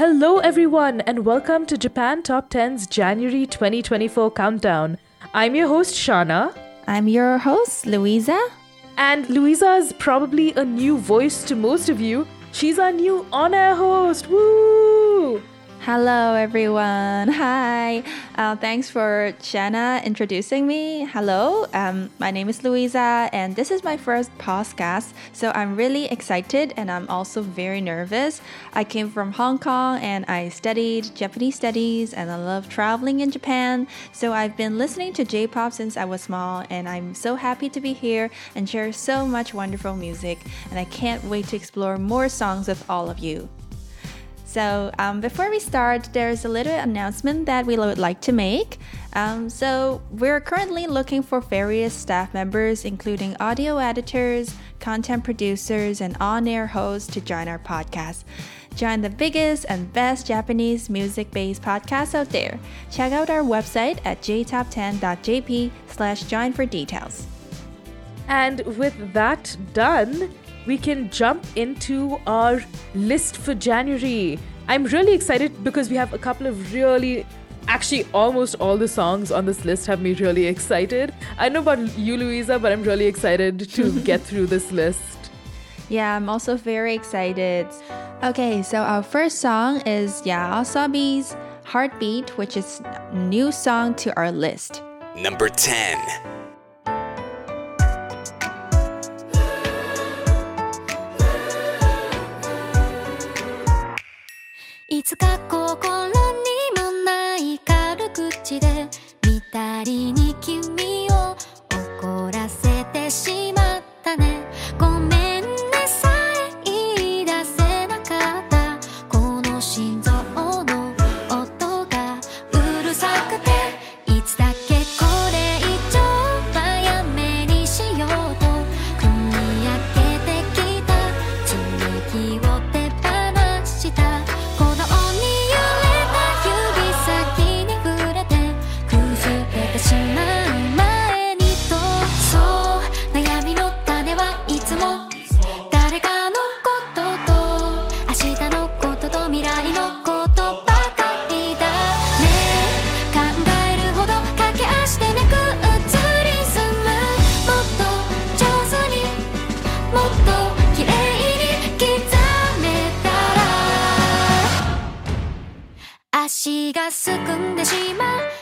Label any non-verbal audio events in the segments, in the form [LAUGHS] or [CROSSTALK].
Hello, everyone, and welcome to Japan Top 10's January 2024 countdown. I'm your host, Shanna, I'm your host, Luisa. and Luisa is probably a new voice to most of you. She's our new on air host. Woo! Hello, everyone. [LAUGHS] Hi. Uh, thanks for Shanna introducing me. Hello. Um, my name is Luisa, and this is my first podcast. So I'm really excited, and I'm also very nervous. I came from Hong Kong, and I studied Japanese studies, and I love traveling in Japan. So I've been listening to J-pop since I was small, and I'm so happy to be here and share so much wonderful music. And I can't wait to explore more songs with all of you. So, um, before we start, there's a little announcement that we would like to make. Um, so, we're currently looking for various staff members, including audio editors, content producers, and on air hosts to join our podcast. Join the biggest and best Japanese music based podcast out there. Check out our website at jtop10.jp slash join for details. And with that done, we can jump into our list for January. I'm really excited because we have a couple of really, actually, almost all the songs on this list have me really excited. I don't know about you, Luisa, but I'm really excited to [LAUGHS] get through this list. Yeah, I'm also very excited. Okay, so our first song is Yoasobi's Heartbeat, which is a new song to our list. Number 10. いつか心にもない軽口で見たりに気をすくんでしまう。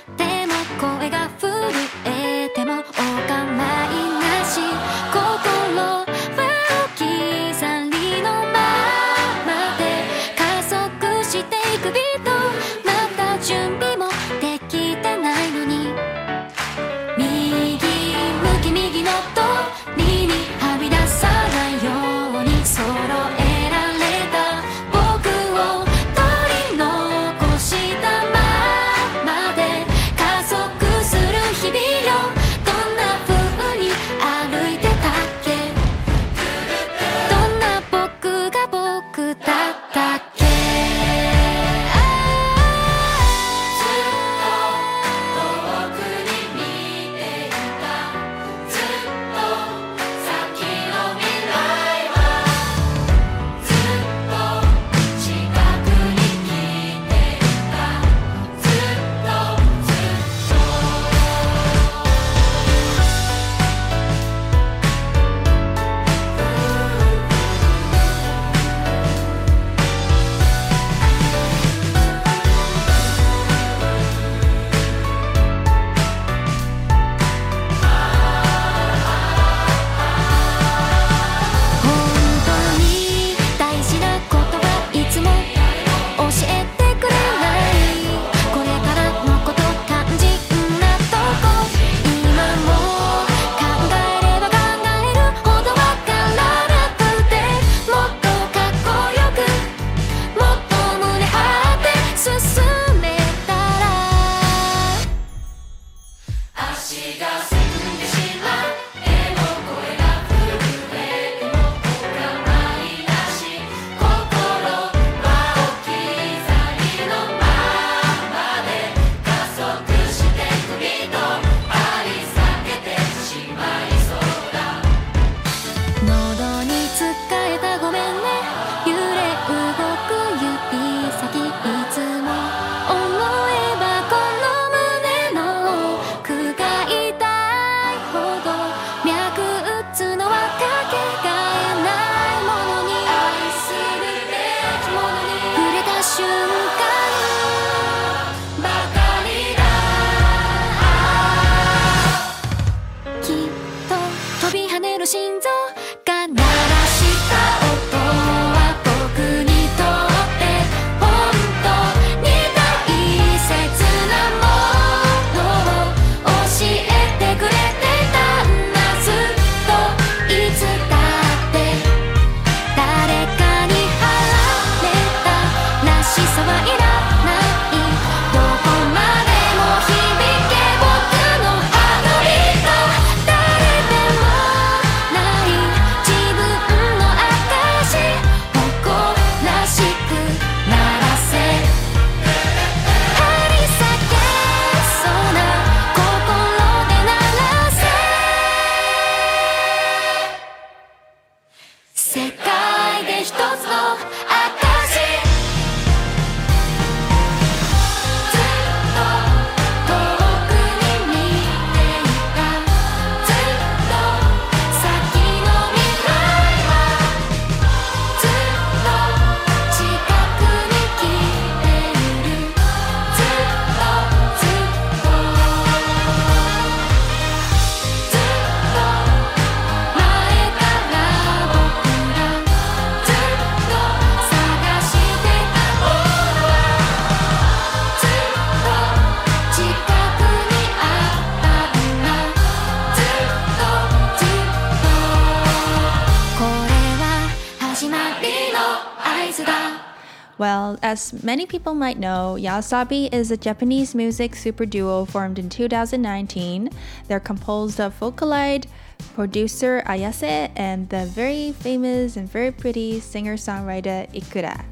As many people might know, Yoasobi is a Japanese music super duo formed in 2019. They're composed of Vocaloid, producer Ayase, and the very famous and very pretty singer-songwriter Ikura.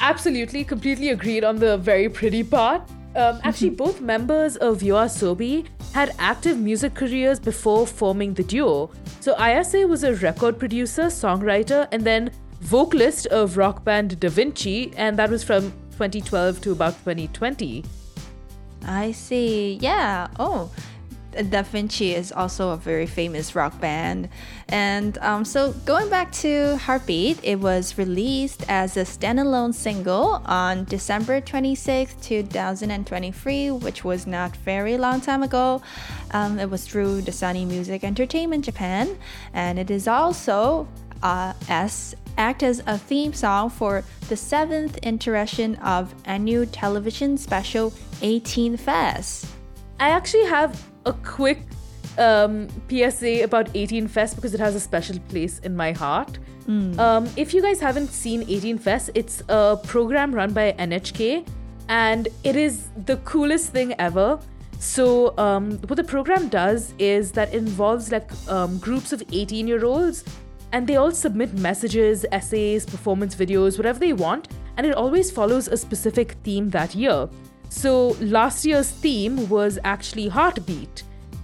Absolutely, completely agreed on the very pretty part. Um, [LAUGHS] actually, both members of Yoasobi had active music careers before forming the duo. So Ayase was a record producer, songwriter, and then vocalist of rock band Da Vinci, and that was from 2012 to about 2020. I see. Yeah. Oh, Da Vinci is also a very famous rock band. And um, so going back to Heartbeat, it was released as a standalone single on December 26, 2023, which was not very long time ago. Um, it was through the Sony Music Entertainment Japan, and it is also uh, as act as a theme song for the seventh iteration of annual television special 18 Fest. I actually have a quick um, PSA about 18 Fest because it has a special place in my heart. Um, if you guys haven't seen 18 Fest, it's a program run by NHK and it is the coolest thing ever. So, um, what the program does is that involves like um, groups of 18 year olds and they all submit messages, essays, performance videos, whatever they want, and it always follows a specific theme that year. So last year's theme was actually Heartbeat,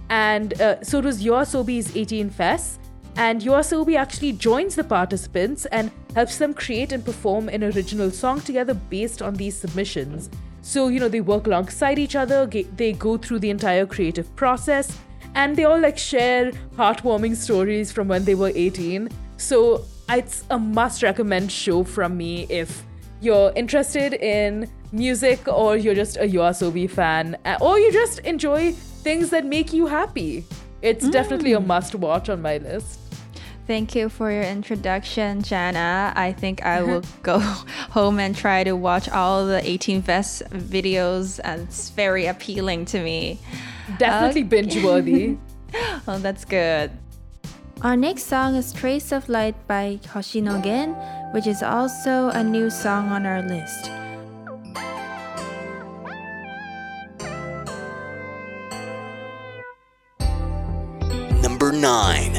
and uh, so it was Yoasobi's 18 Fest, and Yoasobi actually joins the participants and helps them create and perform an original song together based on these submissions. So you know they work alongside each other, they go through the entire creative process, and they all like share heartwarming stories from when they were 18. So it's a must recommend show from me if you're interested in music or you're just a Yoasobi fan or you just enjoy things that make you happy. It's mm. definitely a must watch on my list. Thank you for your introduction, Shanna. I think I will [LAUGHS] go home and try to watch all the 18 Fest videos, and it's very appealing to me. Definitely Okay. binge worthy. [LAUGHS] Oh, that's good. Our next song is Trace of Light by Hoshino Gen, which is also a new song on our list. number 9.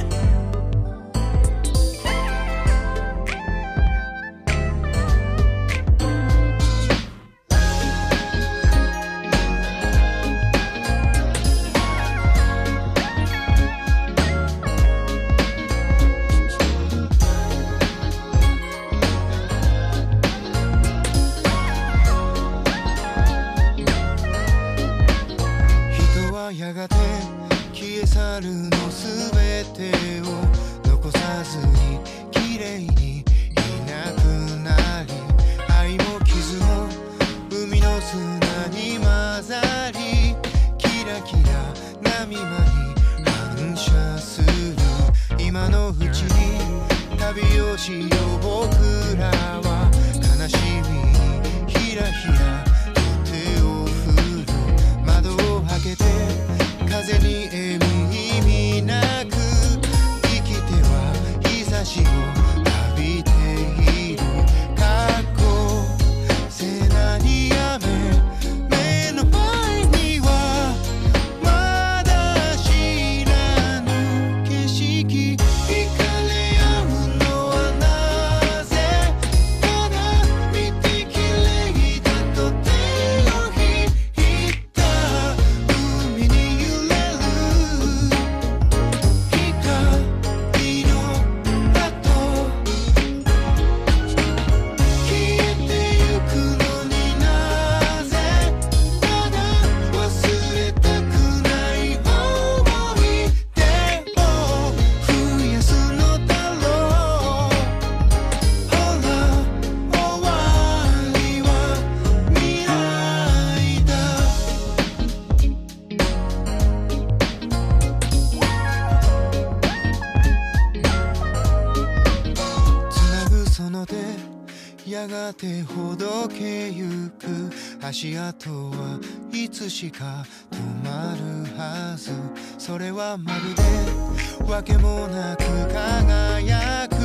足跡はいつしか止まるはず。それはまるで訳もなく輝く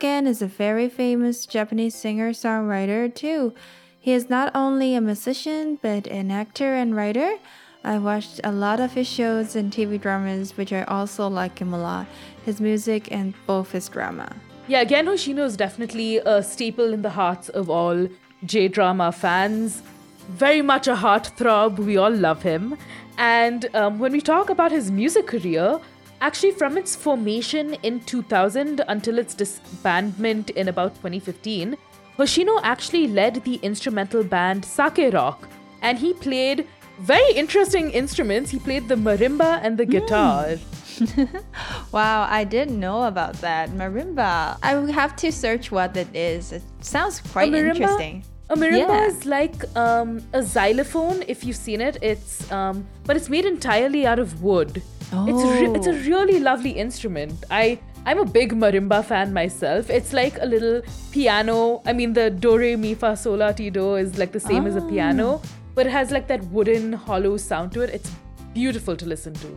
Gen is a very famous Japanese singer songwriter too. He is not only a musician but an actor and writer. I watched a lot of his shows and TV dramas, which I also like him a lot. His music and both his drama. Yeah, Gen Hoshino is definitely a staple in the hearts of all J drama fans. Very much a heartthrob. We all love him. And um, when we talk about his music career, actually from its formation in 2000 until its disbandment in about 2015, Hoshino actually led the instrumental band Sake Rock. And he played very interesting instruments. He played the marimba and the guitar. [LAUGHS] Wow, I didn't know about that. Marimba. I will have to search what it is. It sounds quite interesting. A marimba Yeah. is like um, a xylophone. If you've seen it, it's um, but it's made entirely out of wood. It's re- it's a Oh. really lovely instrument. I I'm a big marimba fan myself. It's like a little piano. I mean, the do re mi fa sol la ti do is like the same as a piano, Oh. but it has like that wooden hollow sound to it. It's beautiful to listen to.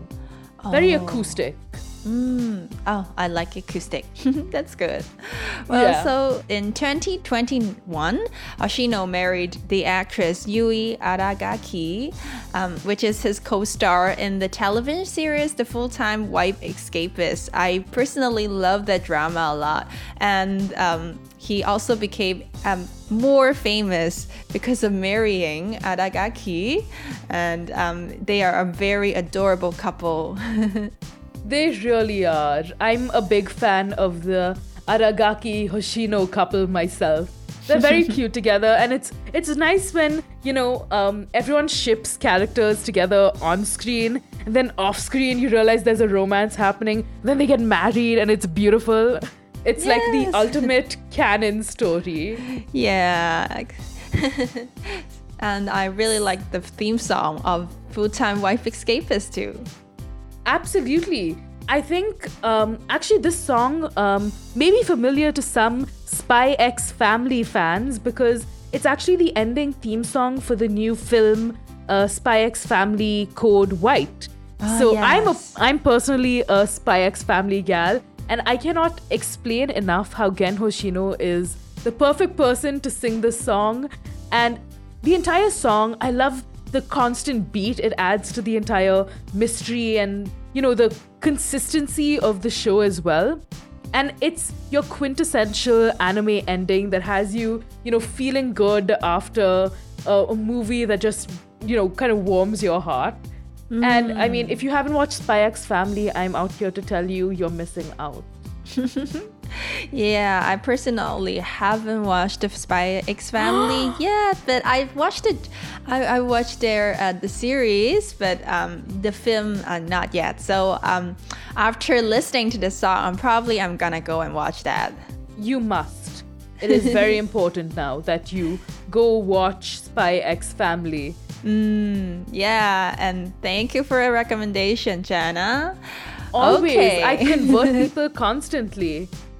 Very Oh. acoustic. Oh, I like acoustic. [LAUGHS] That's good. [LAUGHS] Well, Yeah. so in 2021, Hoshino married the actress Yui Aragaki, um, which is his co-star in the television series The Full-Time Wife Escapist. I personally love that drama a lot, and um, he also became um, more famous because of marrying Aragaki, and um, they are a very adorable couple. [LAUGHS] They really are. I'm a big fan of the Aragaki Hoshino couple myself. They're very [LAUGHS] cute together, and it's it's nice when you know um, everyone ships characters together on screen, and then off screen you realize there's a romance happening. Then they get married, and it's beautiful. It's like the ultimate [LAUGHS] canon story. Yeah. [LAUGHS] and I really like the theme song of Full Time Wife Escapist too. Absolutely. I think um, actually this song um, may be familiar to some Spy X Family fans because it's actually the ending theme song for the new film uh, Spy X Family Code White. so I'm a yes. I'm personally a Spy X Family gal, and I cannot explain enough how Gen Hoshino is the perfect person to sing this song. And the entire song, I love the constant beat it adds to the entire mystery and you know the consistency of the show as well. And it's your quintessential anime ending that has you you know feeling good after a, a movie that just you know kind of warms your heart. And i mean if you haven't watched spy x family i'm out here to tell you you're missing out [LAUGHS] [LAUGHS] Yeah, I personally haven't watched the Spy X Family [GASPS] yet, but I've watched it. I, I watched their uh, the series, but um, the film uh, not yet. So um, after listening to the song, I'm probably I'm gonna go and watch that. you must it is very [LAUGHS] important now that you go watch spy x family Yeah, and thank you for a recommendation, Shanna. Always. Okay. I convert [LAUGHS] people constantly.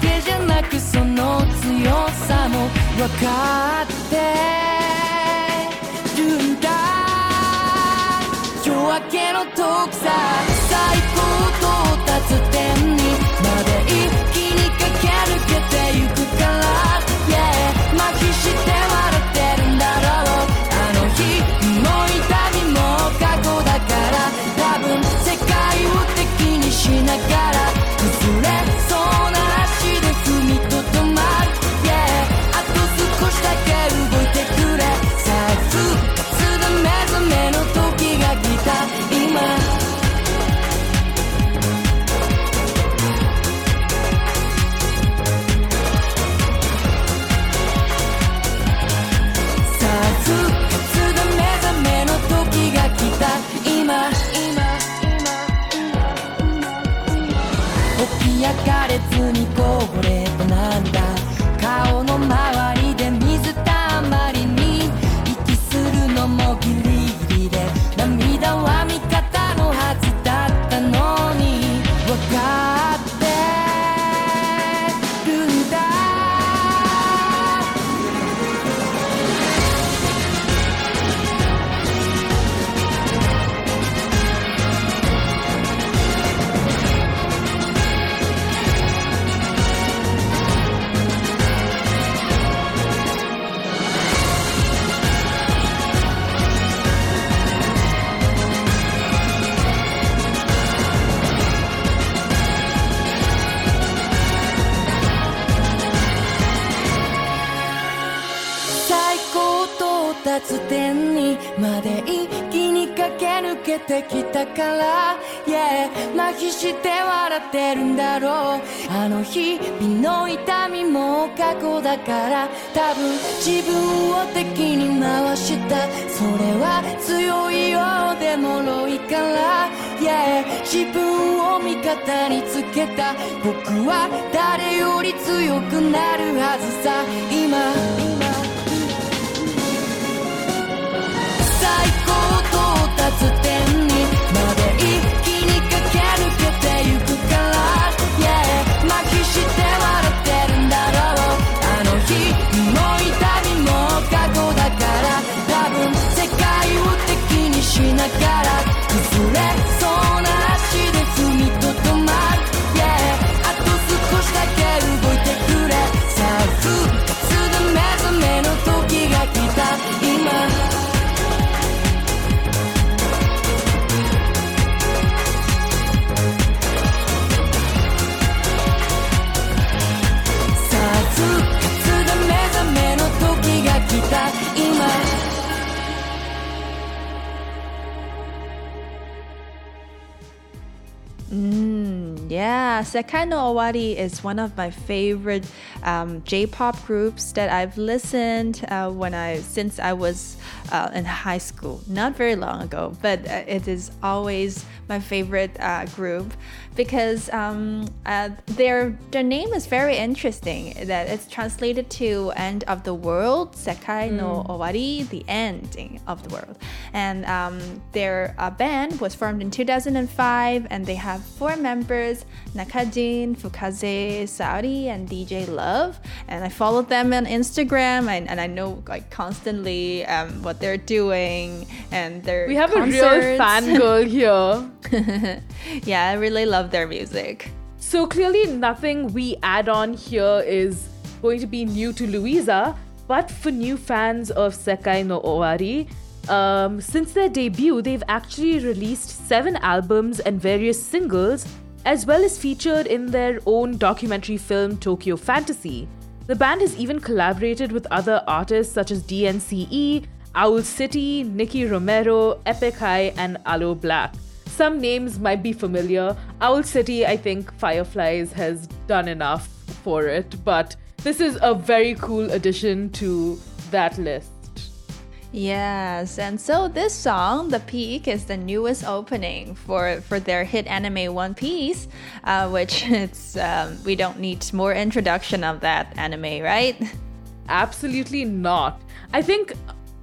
けじゃなくその強さも分かってるんだ。夜明けの遠くさ焼かれずにこぼれた涙顔の周りけてきたから、yeah、麻痺して笑ってるんだろう。あの日々の痛みも過去だから。多分自分を敵に回した。それは強いようで脆いから、yeah、自分を味方につけた。僕は誰より強くなるはずさ。今。達点にまで一気に駆け抜けてゆくから Yeah 麻痺して笑ってるんだろう。あの日も痛みも過去だから。多分世界を敵にしながら。崩れ yeah, Sekai no Owari is one of my favorite um, J-pop groups that I've listened uh, when I since I was uh, in high school. Not very long ago, but uh, it is always my favorite uh, group because um, uh, their their name is very interesting. That it's translated to "end of the world." Sekai no Owari, the ending of the world, and um, their uh, band was formed in 2005, and they have four members: Nakajin, Fukase, Saori, and DJ Love. And I followed them on Instagram, and, and I know like constantly um, what they're doing and their We have a real concerts. fangirl here. [LAUGHS] yeah, I really love their music. So clearly, nothing we add on here is going to be new to Luisa, but for new fans of Sekai no Owari, um, since their debut, they've actually released seven albums and various singles, as well as featured in their own documentary film Tokyo Fantasy. The band has even collaborated with other artists such as DNCE, Owl City, Nicky Romero, Epic High, and Aloe Blacc. Some names might be familiar. Owl City, I think Fireflies has done enough for it, but this is a very cool addition to that list. Yes, and so this song, The Peak, is the newest opening for, for their hit anime One Piece, uh, which [LAUGHS] it's um, we don't need more introduction of that anime, right? Absolutely not. I think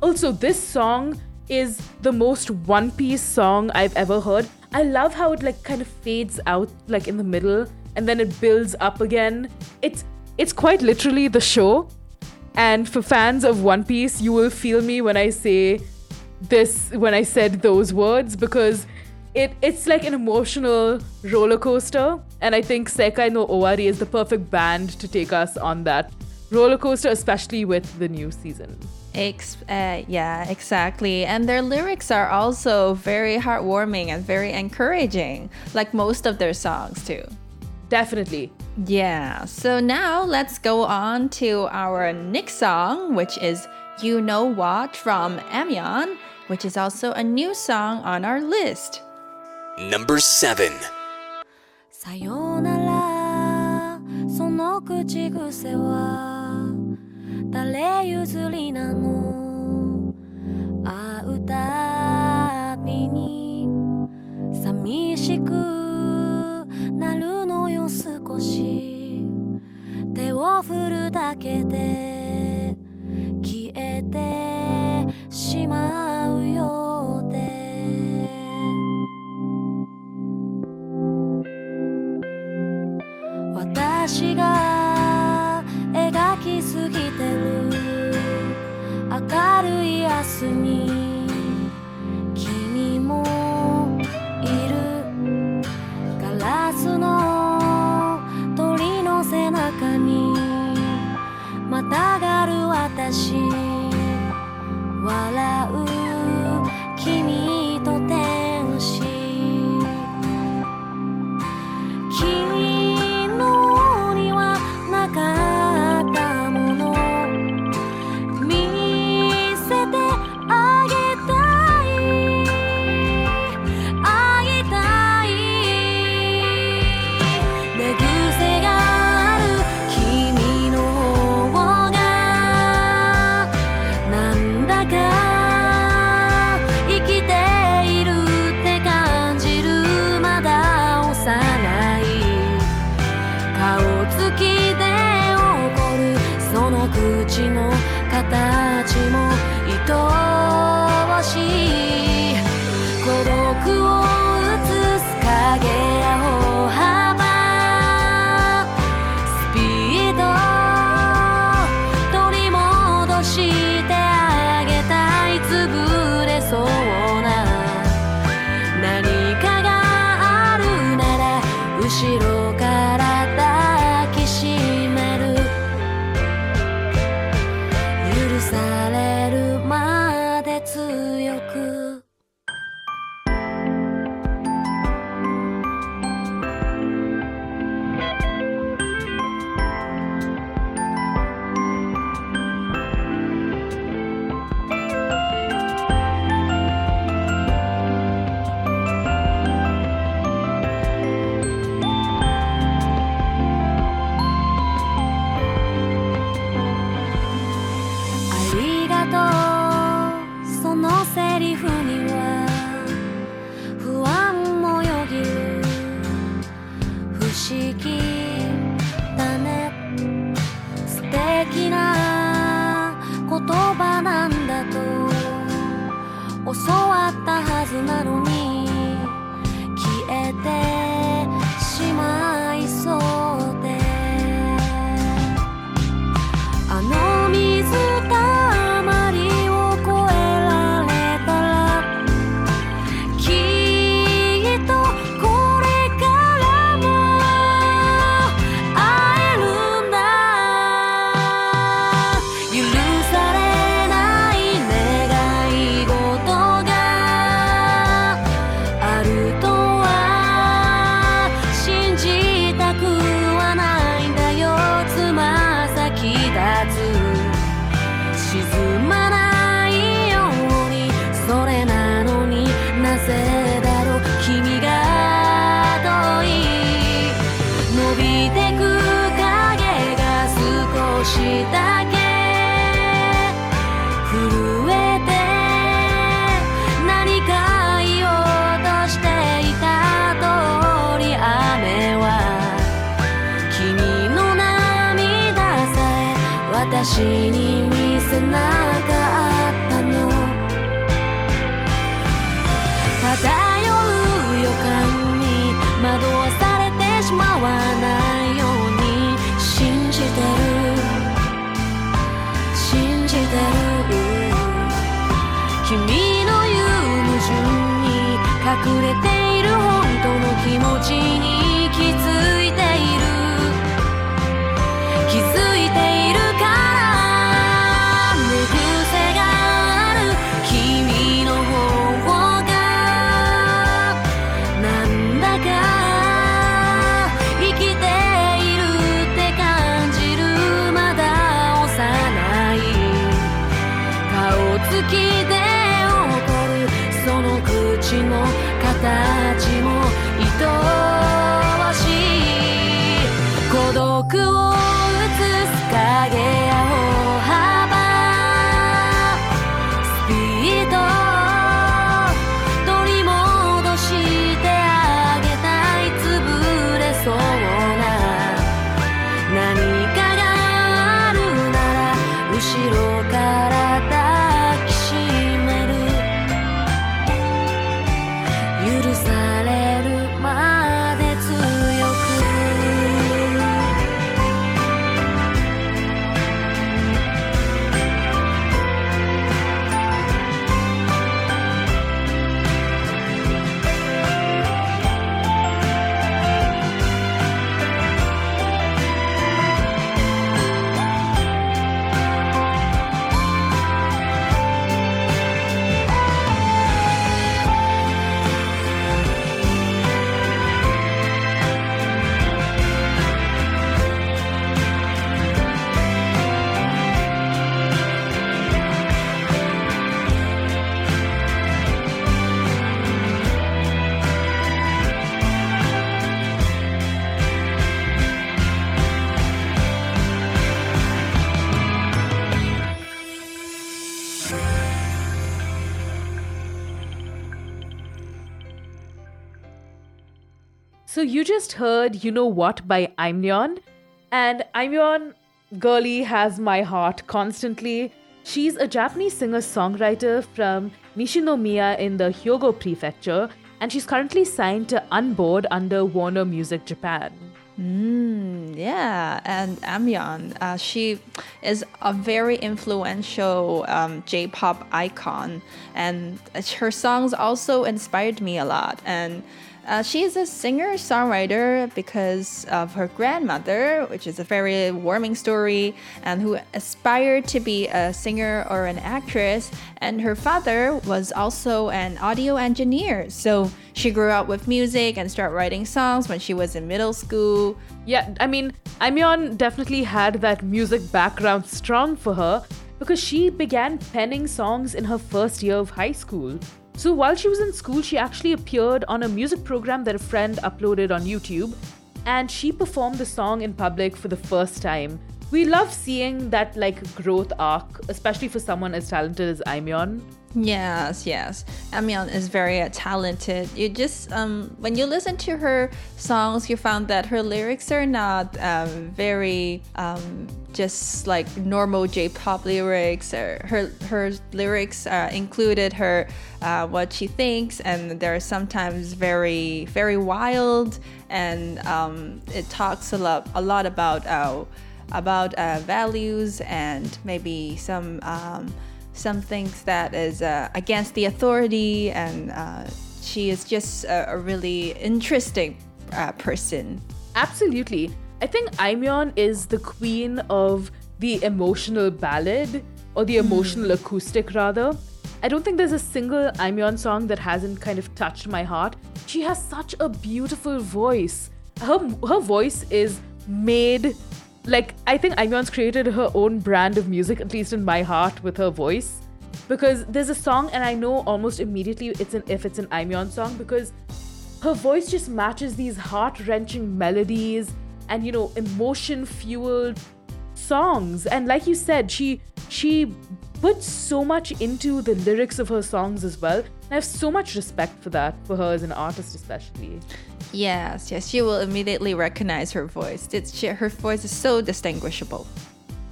also this song is the most One Piece song I've ever heard. I love how it like kind of fades out like in the middle and then it builds up again. It's it's quite literally the show. And for fans of One Piece, you will feel me when I say this when I said those words because it it's like an emotional roller coaster and I think Sekai no Owari is the perfect band to take us on that roller coaster especially with the new season. Ex- uh, yeah, exactly. And their lyrics are also very heartwarming and very encouraging, like most of their songs, too. Definitely. Yeah. So now let's go on to our next song, which is You Know What from Aimyon, which is also a new song on our list. Number 7. 少し手を振るだけで消えてしまうようで。私が描きすぎてる明るい明日に君もいる。ガラスのたがる私。笑う君と天使。君孤独を映す影や you just heard You Know What by Aimyon. And Aimyon, girly, has my heart constantly. She's a Japanese singer songwriter from Nishinomiya in the Hyogo Prefecture, and she's currently signed to unBORDE under Warner Music Japan. Mm, yeah, and Aimyon, uh, she is a very influential um, J-pop icon, and her songs also inspired me a lot. And uh, she is a singer songwriter because of her grandmother, which is a very warming story, and who aspired to be a singer or an actress. And her father was also an audio engineer. So she grew up with music and started writing songs when she was in middle school. Yeah, I mean, Aimyon definitely had that music background strong for her because she began penning songs in her first year of high school. So while she was in school, she actually appeared on a music program that a friend uploaded on YouTube, and she performed the song in public for the first time. We love seeing that like growth arc, especially for someone as talented as Aimyon. Yes, yes. Aimyon is very uh, talented. You just um, when you listen to her songs, you found that her lyrics are not um, very um, just like normal J-pop lyrics. Or her her lyrics uh, included her uh, what she thinks, and they're sometimes very very wild, and um, it talks a lot a lot about uh, about uh, values and maybe some. Um, some things that is uh, against the authority, and uh, she is just a, a really interesting uh, person. Absolutely. I think Aimyon is the queen of the emotional ballad, or the emotional acoustic, rather. I don't think there's a single Aimyon song that hasn't kind of touched my heart. She has such a beautiful voice. Her, her voice is made like I think Aimyon's created her own brand of music, at least in my heart, with her voice. Because there's a song, and I know almost immediately it's an if it's an Aimyon song because her voice just matches these heart-wrenching melodies and you know emotion-fueled songs. And like you said, she she puts so much into the lyrics of her songs as well. And I have so much respect for that, for her as an artist especially. Yes, yes, you will immediately recognize her voice. It's, she, her voice is so distinguishable.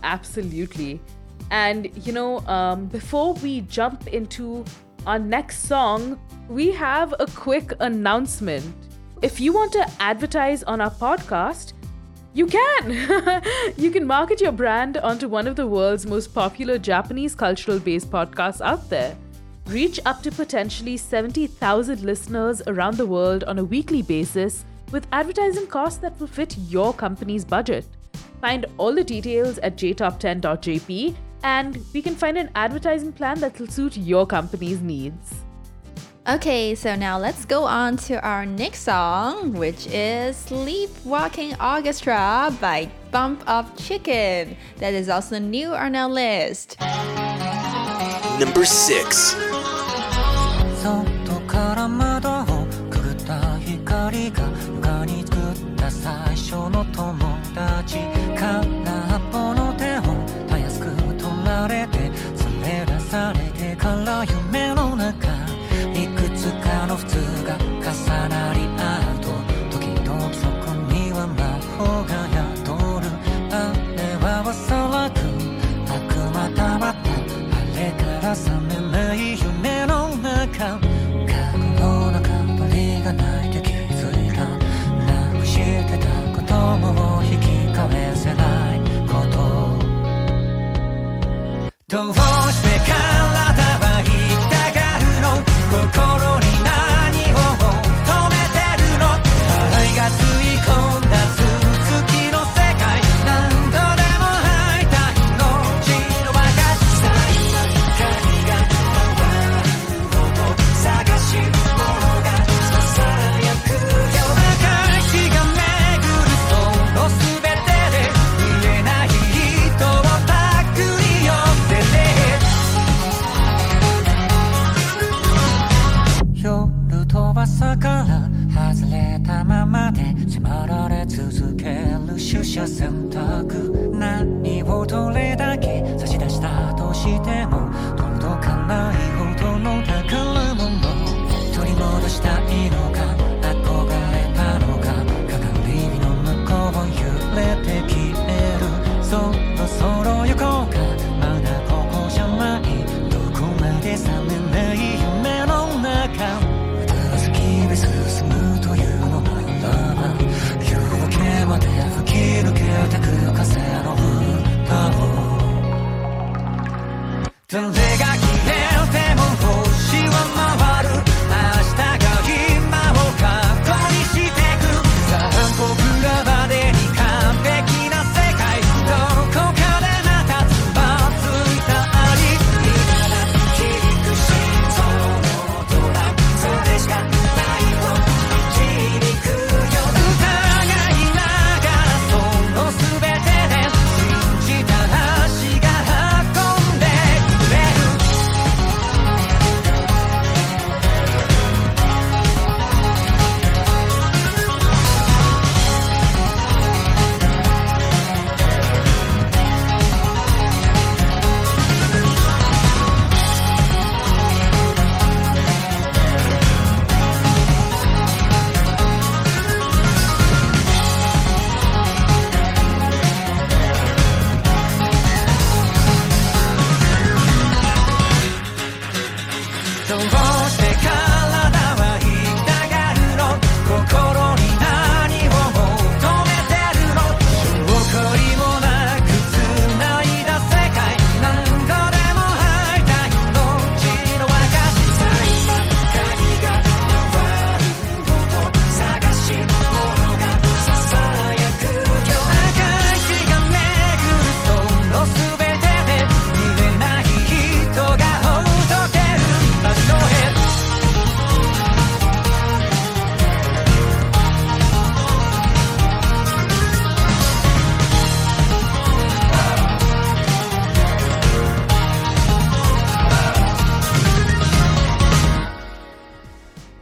Absolutely. And you know, um, before we jump into our next song, we have a quick announcement. If you want to advertise on our podcast, you can. [LAUGHS] you can market your brand onto one of the world's most popular Japanese cultural based podcasts out there. Reach up to potentially 70,000 listeners around the world on a weekly basis with advertising costs that will fit your company's budget. Find all the details at jtop10.jp and we can find an advertising plan that will suit your company's needs. Okay, so now let's go on to our next song, which is Sleepwalking Orchestra by Bump of Chicken. That is also new on our list. Number 6. 外から窓をくぐった光が床に作った最初の友達空っぽの手をたやすく取られて連れ出されてから夢の中いく つかの普通が重なり合うと時々そこには魔法が宿るあれはおそらく悪魔たまったあれから覚めない夢の中過去の中鳥がないて気づいたなくしてたことも引き返せないことどうして体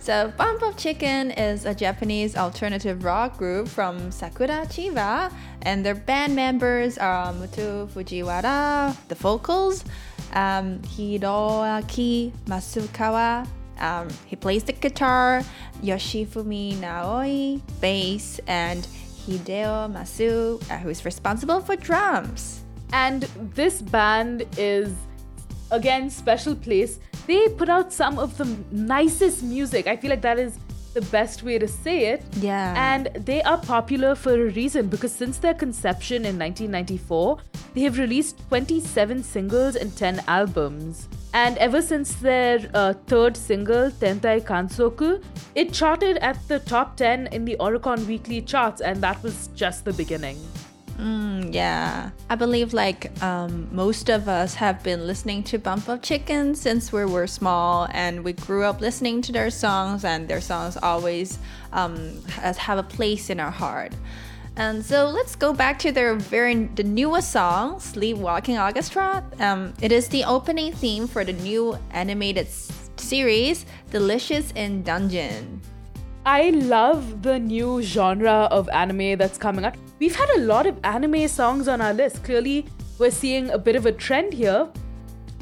So, Bump of Chicken is a Japanese alternative rock group from Sakura Chiba, and their band members are Motoo Fujiwara, the vocals, um, Hiroaki Masukawa, um, he plays the guitar, Yoshifumi Naoi, bass, and Hideo Masu, uh, who is responsible for drums. And this band is, again, special place. They put out some of the nicest music. I feel like that is the best way to say it. Yeah. And they are popular for a reason because since their conception in 1994, they have released 27 singles and 10 albums. And ever since their uh, third single, Tentai Kansoku, it charted at the top 10 in the Oricon Weekly charts, and that was just the beginning. Yeah, I believe like um, most of us have been listening to Bump of Chicken since we were small, and we grew up listening to their songs, and their songs always um, have a place in our heart. And so let's go back to their very the newest song, Sleepwalking Orchestra. Um, it is the opening theme for the new animated series, Delicious in Dungeon. I love the new genre of anime that's coming out. We've had a lot of anime songs on our list. Clearly, we're seeing a bit of a trend here.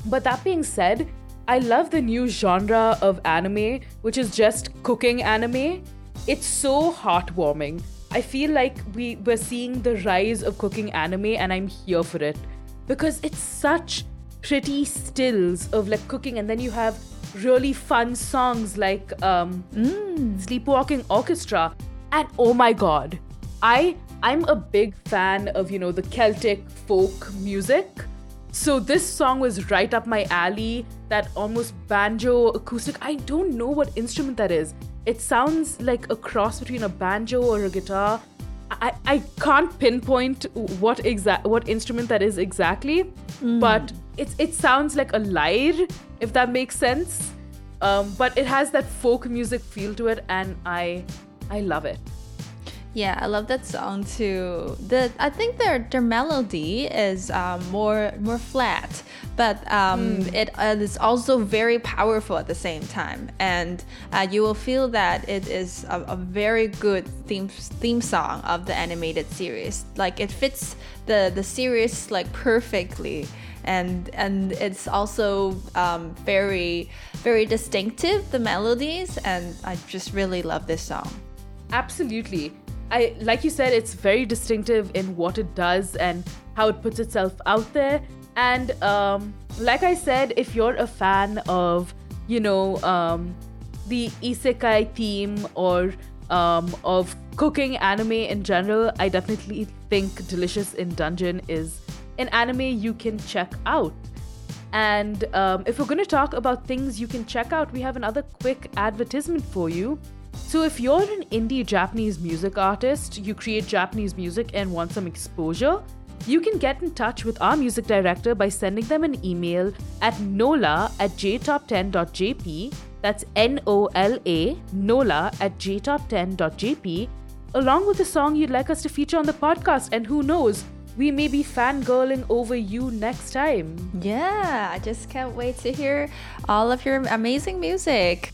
But that being said, I love the new genre of anime, which is just cooking anime. It's so heartwarming. I feel like we, we're seeing the rise of cooking anime, and I'm here for it. Because it's such pretty stills of like cooking, and then you have really fun songs like um, Sleepwalking Orchestra. And oh my god, I I'm a big fan of, you know, the Celtic folk music. So this song was right up my alley, that almost banjo acoustic. I don't know what instrument that is. It sounds like a cross between a banjo or a guitar. I, I can't pinpoint what exact what instrument that is exactly, but it's it sounds like a lyre, if that makes sense. Um, but it has that folk music feel to it, and I I love it. Yeah, I love that song too. The I think their their melody is um, more more flat, but um, it uh, is also very powerful at the same time, and uh, you will feel that it is a, a very good theme theme song of the animated series. Like it fits the the series like perfectly, and and it's also um, very very distinctive the melodies, and I just really love this song. Absolutely. I like you said, it's very distinctive in what it does and how it puts itself out there. And um, like I said, if you're a fan of, you know, um, the isekai theme or um, of cooking anime in general, I definitely think Delicious in Dungeon is an anime you can check out. And um, if we're going to talk about things you can check out, we have another quick advertisement for you. So, if you're an indie Japanese music artist, you create Japanese music and want some exposure, you can get in touch with our music director by sending them an email at nola at jtop10.jp. That's N O L A, nola at jtop10.jp, along with a song you'd like us to feature on the podcast. And who knows, we may be fangirling over you next time. Yeah, I just can't wait to hear all of your amazing music.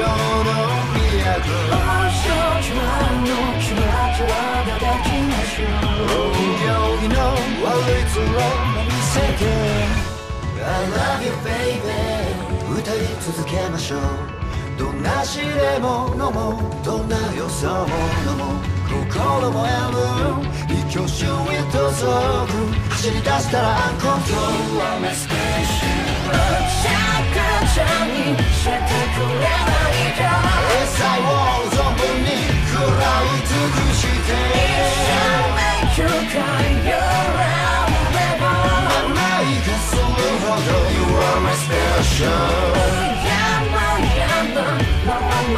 情のちは叩きましょう運行儀の悪い面を見せて I love you baby 歌い続けましょうどんな試練も飲もうどんな予想も飲もう心もやむ一挙手へと走走り出したらアンコントロール You are my special シャッターちゃんにしてくれないかエサイを存分に食らい尽くして一生 make you cry you're out 甘いがするほ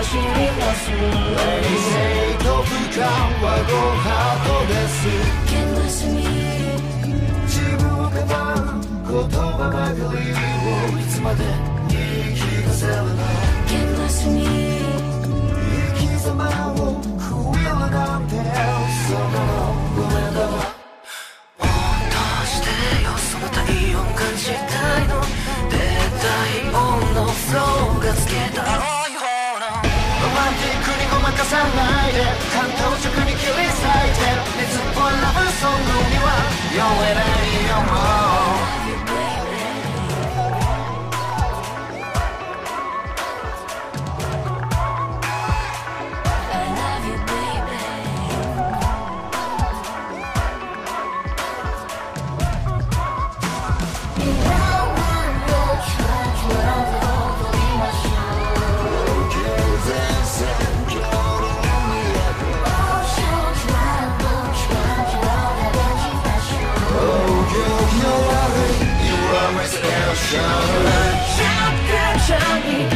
走ります。冷静と不感はごハートです自分を語る言葉ばかりをいつまで言い聞かせるの生さないで感動直に切り裂いて熱っぽいラブソングには酔えないよ了 chapter。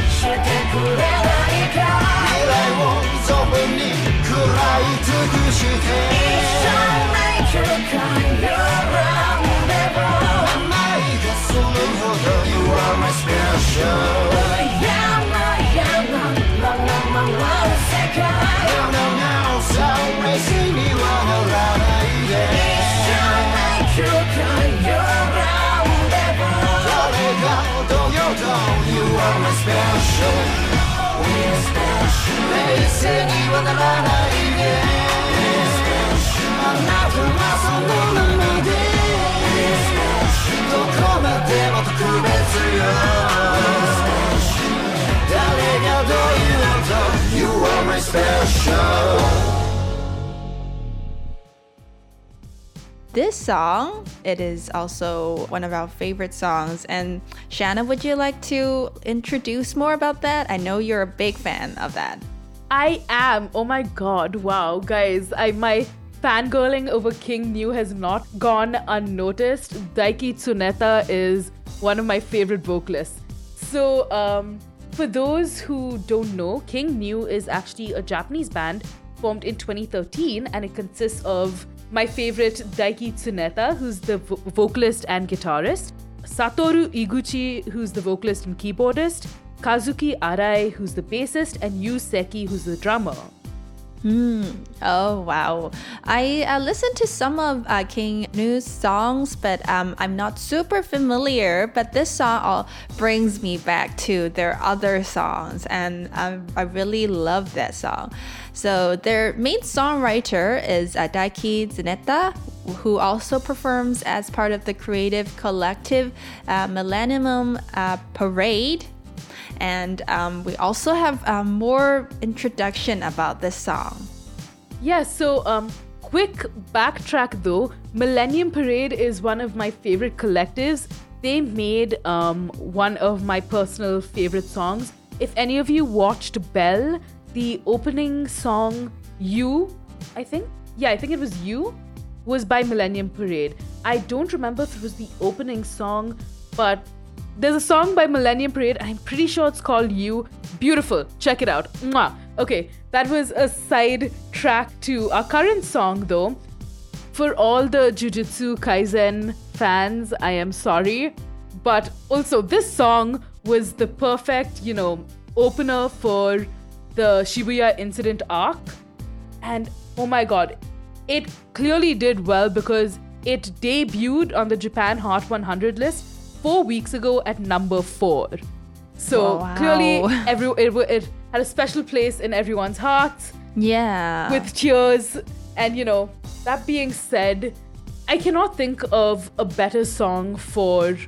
This song, it is also one of our favorite songs. And Shanna, would you like to introduce more about that? I know you're a big fan of that. I am. Oh my god. Wow, guys. I my fangirling over King Gnu has not gone unnoticed. Daiki Tsuneta is one of my favorite vocalists. So, um, for those who don't know, King Gnu is actually a Japanese band formed in 2013 and it consists of my favorite Daiki Tsuneta, who's the vo- vocalist and guitarist, Satoru Iguchi, who's the vocalist and keyboardist, Kazuki Arai, who's the bassist, and Yu Seki, who's the drummer. Hmm. Oh, wow. I uh, listened to some of uh, King Gnu's songs, but um, I'm not super familiar. But this song all brings me back to their other songs, and um, I really love that song. So, their main songwriter is uh, Daiki Tsuneta, who also performs as part of the creative collective uh, Millennium uh, Parade. And um, we also have uh, more introduction about this song. Yeah, so um quick backtrack though. Millennium Parade is one of my favorite collectives. They made um one of my personal favorite songs. If any of you watched Belle, the opening song You, I think. Yeah, I think it was You was by Millennium Parade. I don't remember if it was the opening song, but there's a song by Millennium Parade. I'm pretty sure it's called You. Beautiful. Check it out. Mwah. Okay, that was a side track to our current song, though. For all the Jujutsu Kaisen fans, I am sorry. But also, this song was the perfect, you know, opener for the Shibuya incident arc. And oh my god, it clearly did well because it debuted on the Japan Hot 100 list four weeks ago at number four. So Wow. clearly, every it, it had a special place in everyone's hearts Yeah. with cheers. And you know, that being said, I cannot think of a better song for,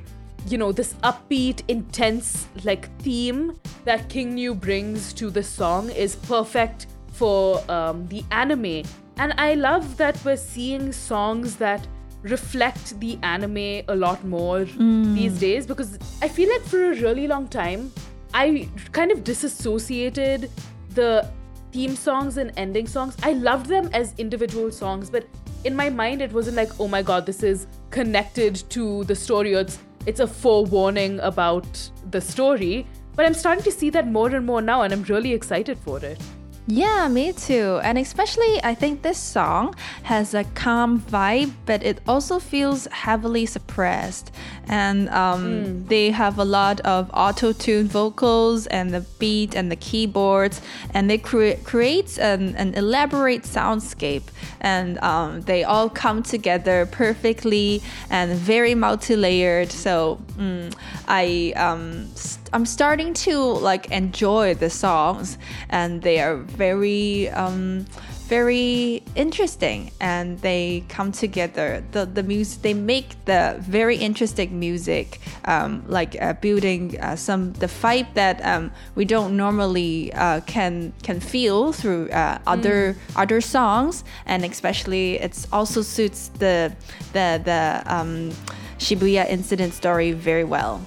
you know, this upbeat, intense like theme that King Gnu brings to the song is perfect for um, the anime. And I love that we're seeing songs that reflect the anime a lot more hmm. these days because I feel like for a really long time I kind of disassociated the theme songs and ending songs. I loved them as individual songs, but in my mind it wasn't like, oh my god, this is connected to the story or it's it's a forewarning about the story. But I'm starting to see that more and more now and I'm really excited for it. Yeah, me too. And especially, I think this song has a calm vibe, but it also feels heavily suppressed. And um, they have a lot of auto-tuned vocals and the beat and the keyboards, and they cre- create an, an elaborate soundscape. And um, they all come together perfectly and very multi layered. So mm, I. Um, st- I'm starting to like enjoy the songs, and they are very, um, very interesting, and they come together. The the music they make the very interesting music, um, like uh, building uh, some the vibe that um, we don't normally uh, can can feel through uh, other other songs, and especially it's also suits the the the um, Shibuya incident story very well.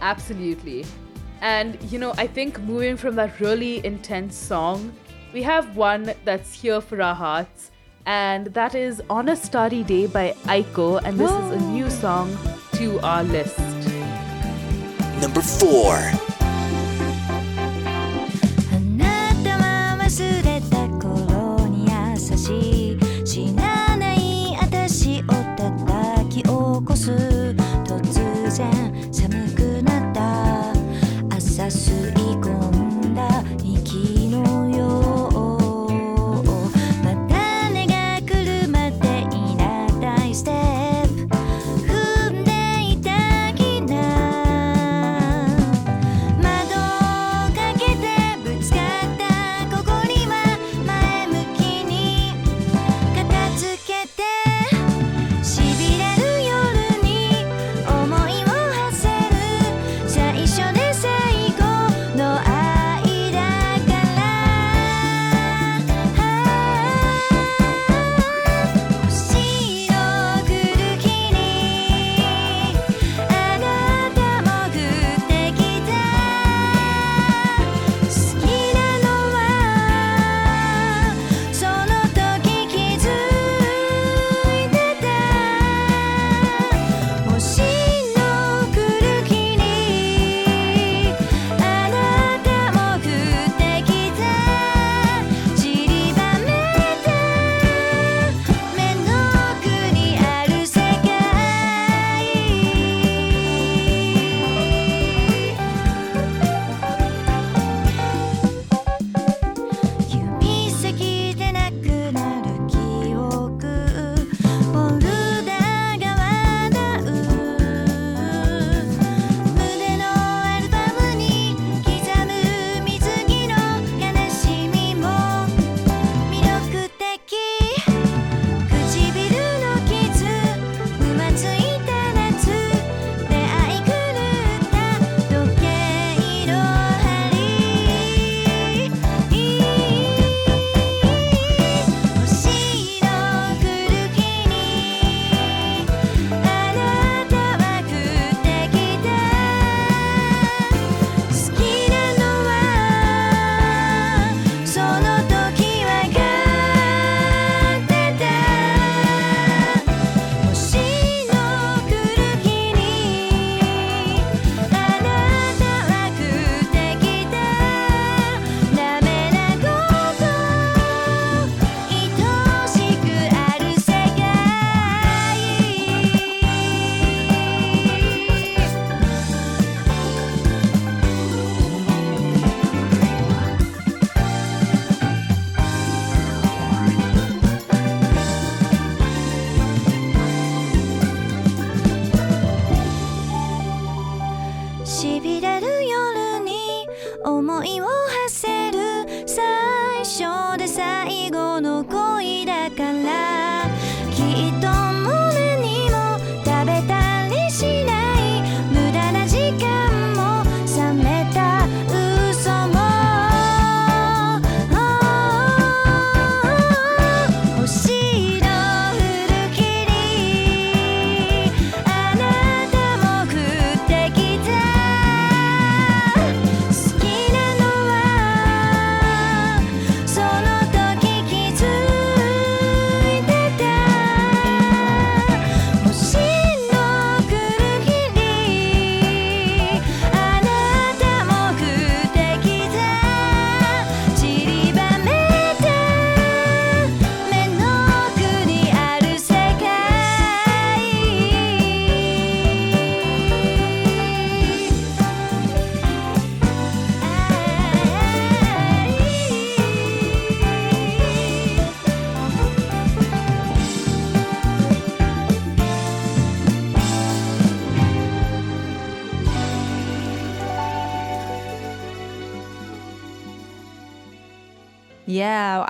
Absolutely. And you know, I think moving from that really intense song, we have one that's here for our hearts, and that is On a Starry Day by Aiko, and this is a new song to our list. Number 4.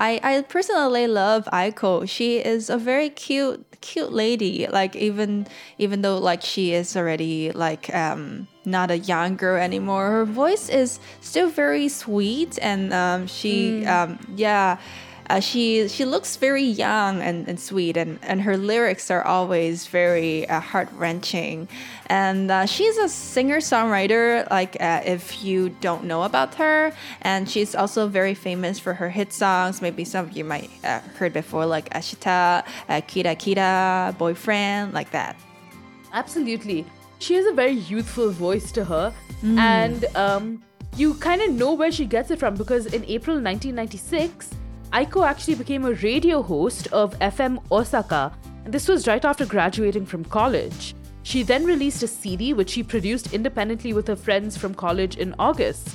I, I personally love Aiko. She is a very cute cute lady. Like even even though like she is already like um not a young girl anymore, her voice is still very sweet and um she um yeah. Uh, she she looks very young and, and sweet, and, and her lyrics are always very uh, heart wrenching. And uh, she's a singer songwriter. Like uh, if you don't know about her, and she's also very famous for her hit songs. Maybe some of you might uh, heard before, like Ashita, uh, Kira Kira, Boyfriend, like that. Absolutely. She has a very youthful voice to her. And um, you kind of know where she gets it from because in April 1996, Aiko actually became a radio host of FM Osaka. And this was right after graduating from college. She then released a CD which she produced independently with her friends from college in August.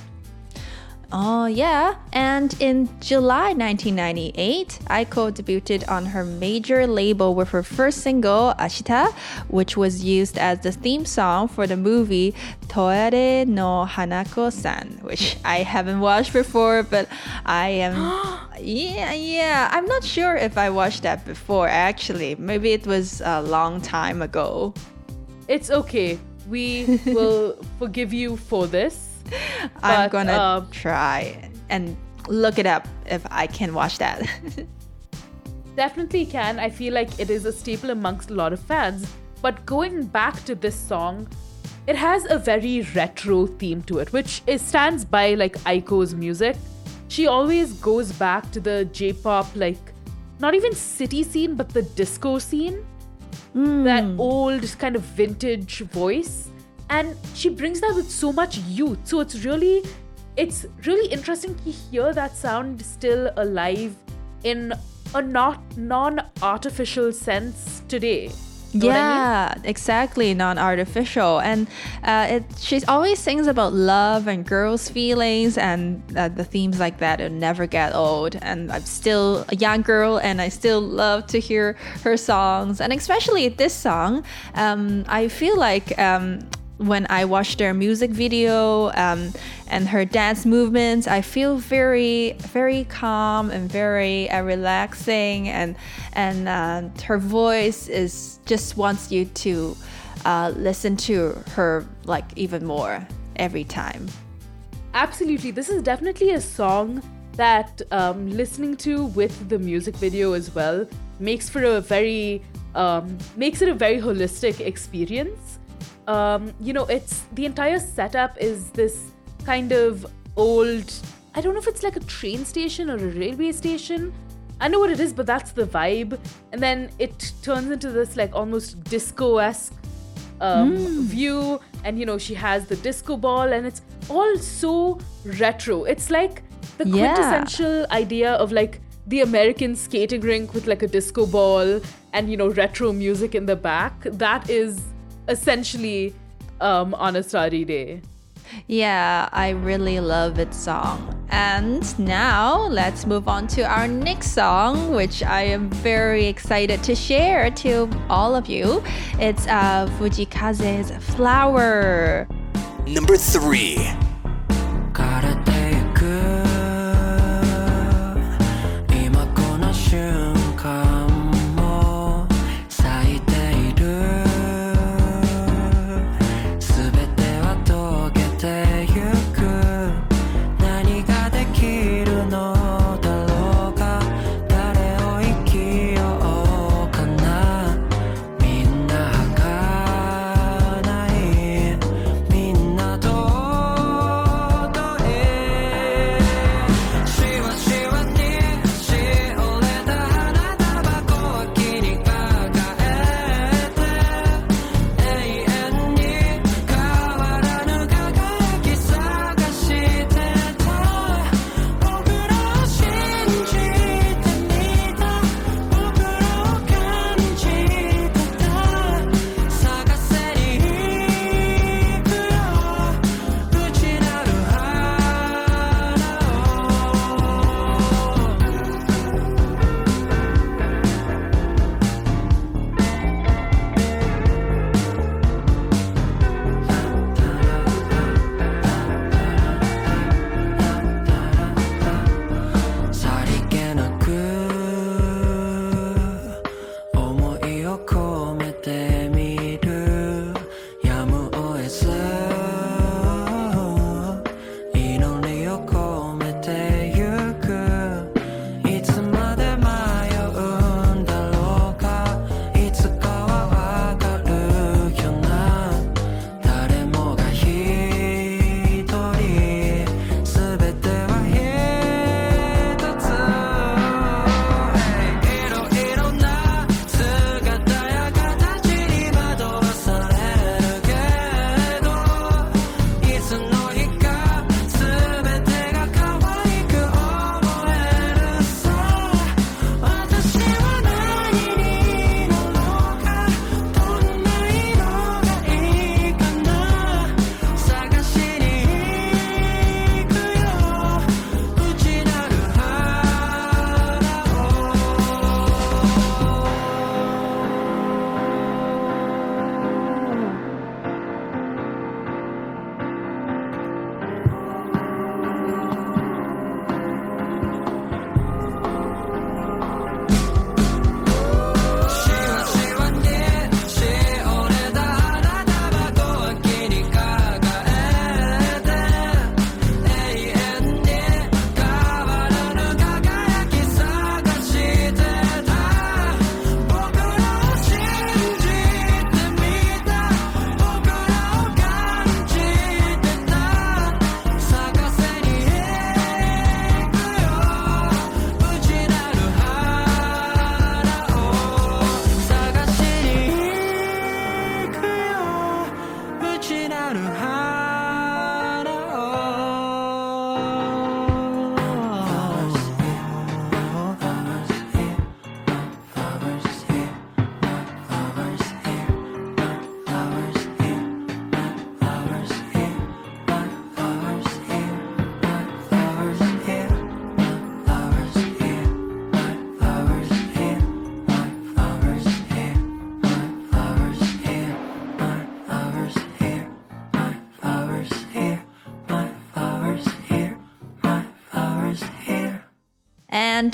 Oh, yeah. And in July 1998, Aiko debuted on her major label with her first single, Ashita, which was used as the theme song for the movie Toire no Hanako san, which I haven't watched before, but I am. [GASPS] yeah, yeah. I'm not sure if I watched that before, actually. Maybe it was a long time ago. It's okay. We [LAUGHS] will forgive you for this. [LAUGHS] I'm gonna um, try and look it up if I can watch that. [LAUGHS] Definitely can. I feel like it is a staple amongst a lot of fans. But going back to this song, it has a very retro theme to it, which is, stands by like Aiko's music. She always goes back to the J-pop, like not even city scene, but the disco scene. That old kind of vintage voice, and she brings that with so much youth. So it's really, it's really interesting to hear that sound still alive in a not non-artificial sense today. Know what I mean? yeah, exactly, non-artificial, and uh, it. She always sings about love and girls' feelings, and uh, the themes like that will never get old. And I'm still a young girl, and I still love to hear her songs, and especially this song. Um, I feel like. Um, when I watch their music video um, and her dance movements, I feel very, very calm and very uh, relaxing, and and uh, her voice is just wants you to uh, listen to her like even more every time. Absolutely. This is definitely a song that um, listening to with the music video as well makes for a very um, makes it a very holistic experience. Um, you know, it's the entire setup is this kind of old. I don't know if it's like a train station or a railway station. I know what it is, but that's the vibe. And then it turns into this like almost disco esque um, view and you know she has the disco ball and it's all so retro it's like the Yeah. quintessential idea of like the american skating rink with like a disco ball and you know retro music in the back that is essentially um, on a starry day Yeah, I really love its song. And now let's move on to our next song, which I am very excited to share to all of you. It's uh, Fujii Kaze's Flower. Number 3.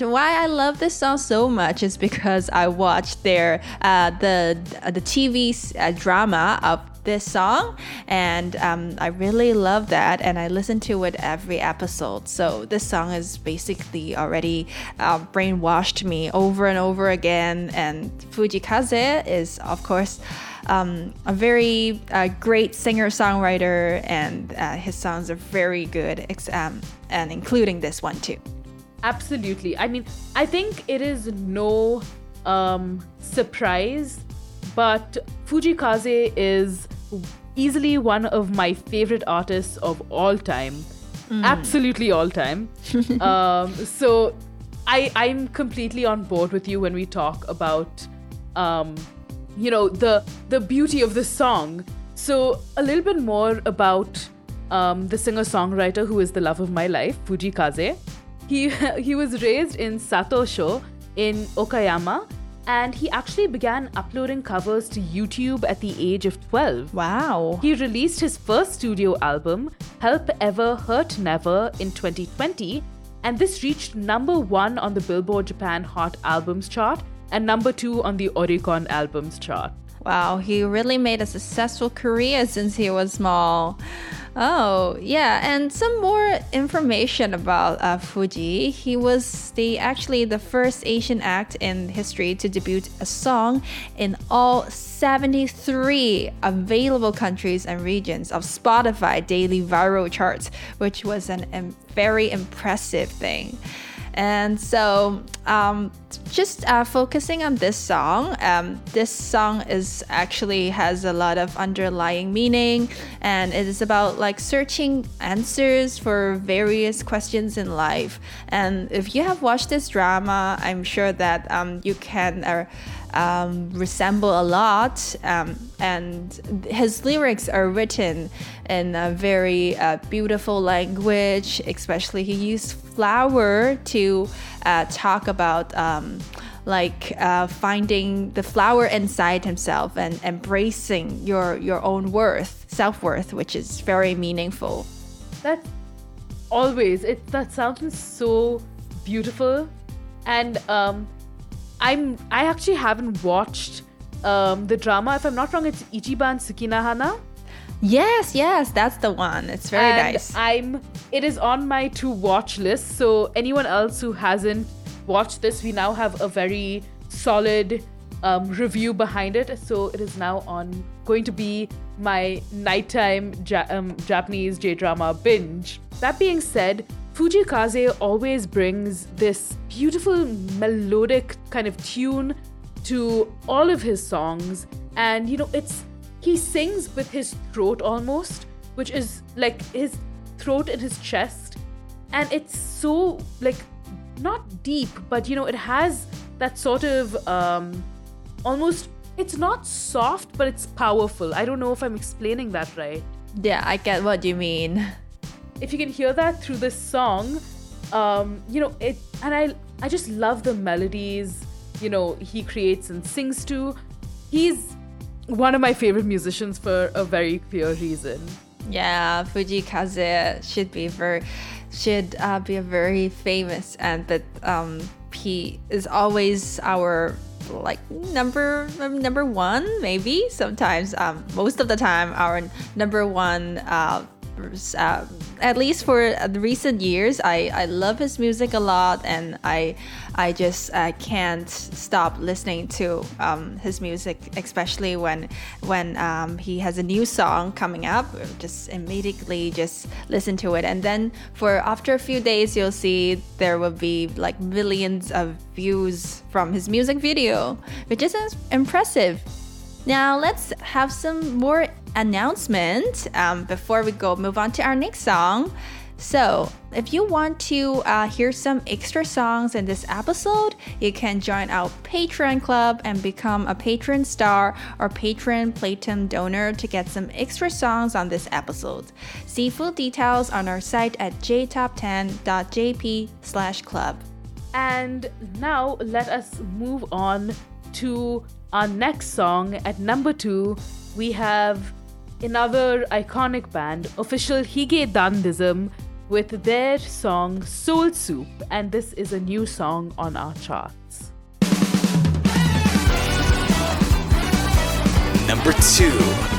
And why I love this song so much is because I watched their uh, the the TV uh, drama of this song, and um, I really love that, and I listen to it every episode. So this song is basically already uh, brainwashed me over and over again. And Fujii Kaze is, of course. Um, a very uh, great singer-songwriter, and uh, his songs are very good, um, and including this one too. Absolutely. I mean, I think it is no um, surprise, but Fujii Kaze is easily one of my favorite artists of all time. Absolutely all time. [LAUGHS] um, so I I'm completely on board with you when we talk about um, you know the the beauty of the song. So a little bit more about um, the singer-songwriter who is the love of my life, Fujii Kaze. He [LAUGHS] he was raised in Satosho in Okayama, and he actually began uploading covers to YouTube at the age of 12. Wow. He released his first studio album, Help Ever Hurt Never, in 2020, and this reached number one on the Billboard Japan Hot Albums chart and number two on the Oricon Albums chart. Wow, he really made a successful career since he was small. Oh, yeah, and some more information about uh, Fuji. He was the actually the first Asian act in history to debut a song in all 73 available countries and regions of Spotify daily viral charts, which was an um, very impressive thing. And so, um, just uh, focusing on this song, um, this song is actually has a lot of underlying meaning, and it is about like searching answers for various questions in life. And if you have watched this drama, I'm sure that um, you can. Uh, um, resemble a lot, um, and his lyrics are written in a very uh, beautiful language. Especially, he used flower to uh, talk about. Um, like uh, finding the flower inside himself and embracing your your own worth, self worth, which is very meaningful. That always it that sounds so beautiful, and um, I'm I actually haven't watched um, the drama. If I'm not wrong, it's Ichiban Suki na Hana. Yes, yes, that's the one. It's very and nice. I'm it is on my to watch list. So anyone else who hasn't watched this, we now have a very solid um, review behind it. So it is now on going to be my nighttime ja- um, Japanese J drama binge. That being said, Fujii Kaze always brings this beautiful melodic kind of tune to all of his songs, and you know it's he sings with his throat almost, which is like his throat and his chest, and it's so like not deep, but you know it has that sort of um, almost. It's not soft, but it's powerful. I don't know if I'm explaining that right. yeah, I get what you mean. [LAUGHS] If you can hear that through this song, um, you know it, and I I just love the melodies. You know he creates and sings to. He's one of my favorite musicians for a very clear reason. Yeah, Fujii Kaze should be very should uh, be a very famous and but um he is always our like number number one maybe sometimes um most of the time our number one uh, uh at least for the recent years I I love his music a lot and I I just uh, can't stop listening to um, his music, especially when when um, he has a new song coming up. Just immediately just listen to it, and then for after a few days, you'll see there will be like millions of views from his music video, which is impressive. Now let's have some more announcement um, before we go move on to our next song. So, if you want to uh, hear some extra songs in this episode, you can join our Patreon club and become a patron star or patron platinum donor to get some extra songs on this episode. See full details on our site at jtop10.jp/club. And now let us move on to our next song. At number two, we have another iconic band, official Hige Dandism, with their song Soul Soup, and this is a new song on our charts. Number two.「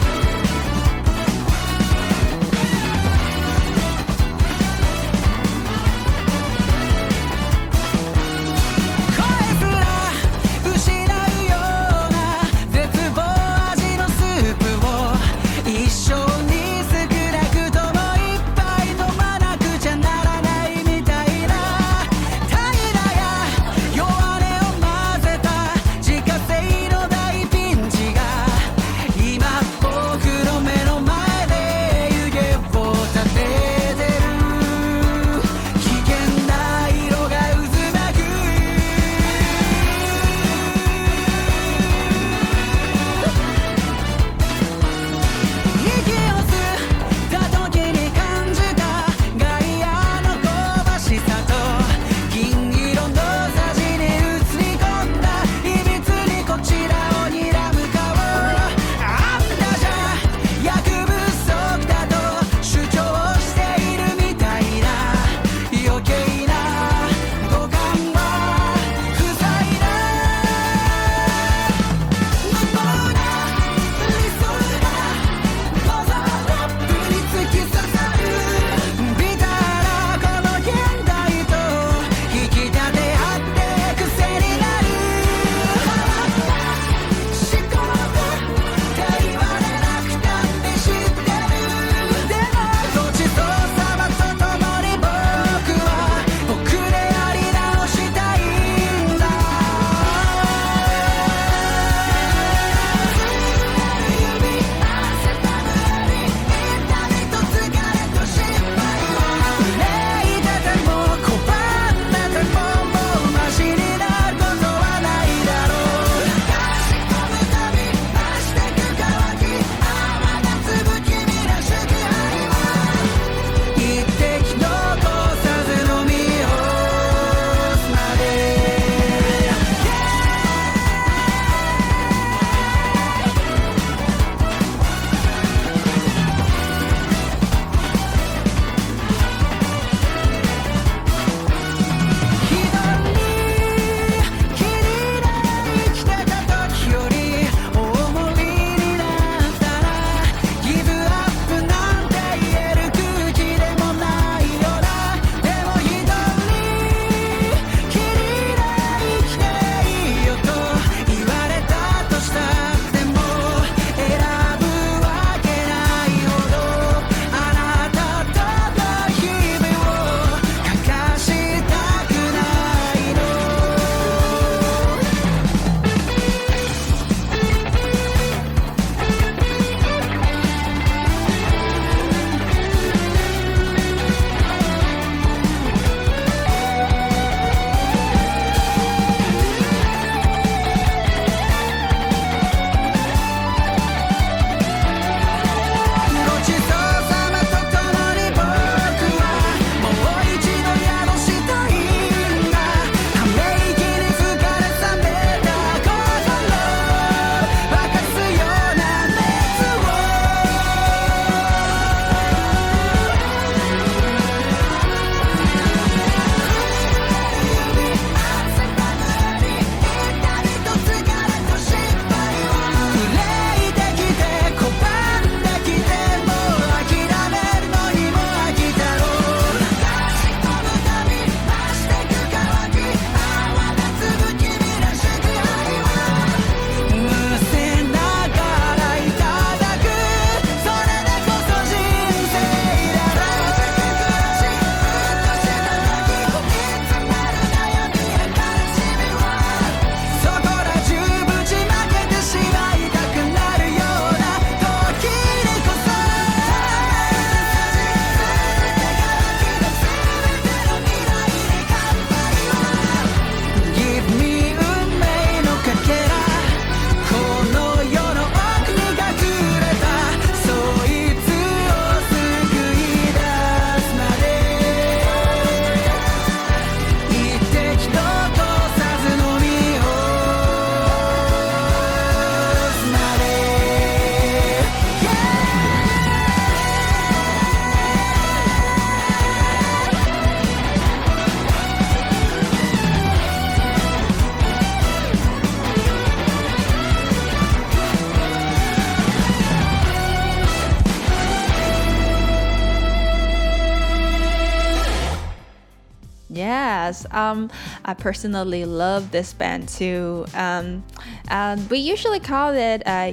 um, I personally love this band too. Um, and we usually call it uh,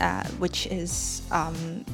uh, which is um,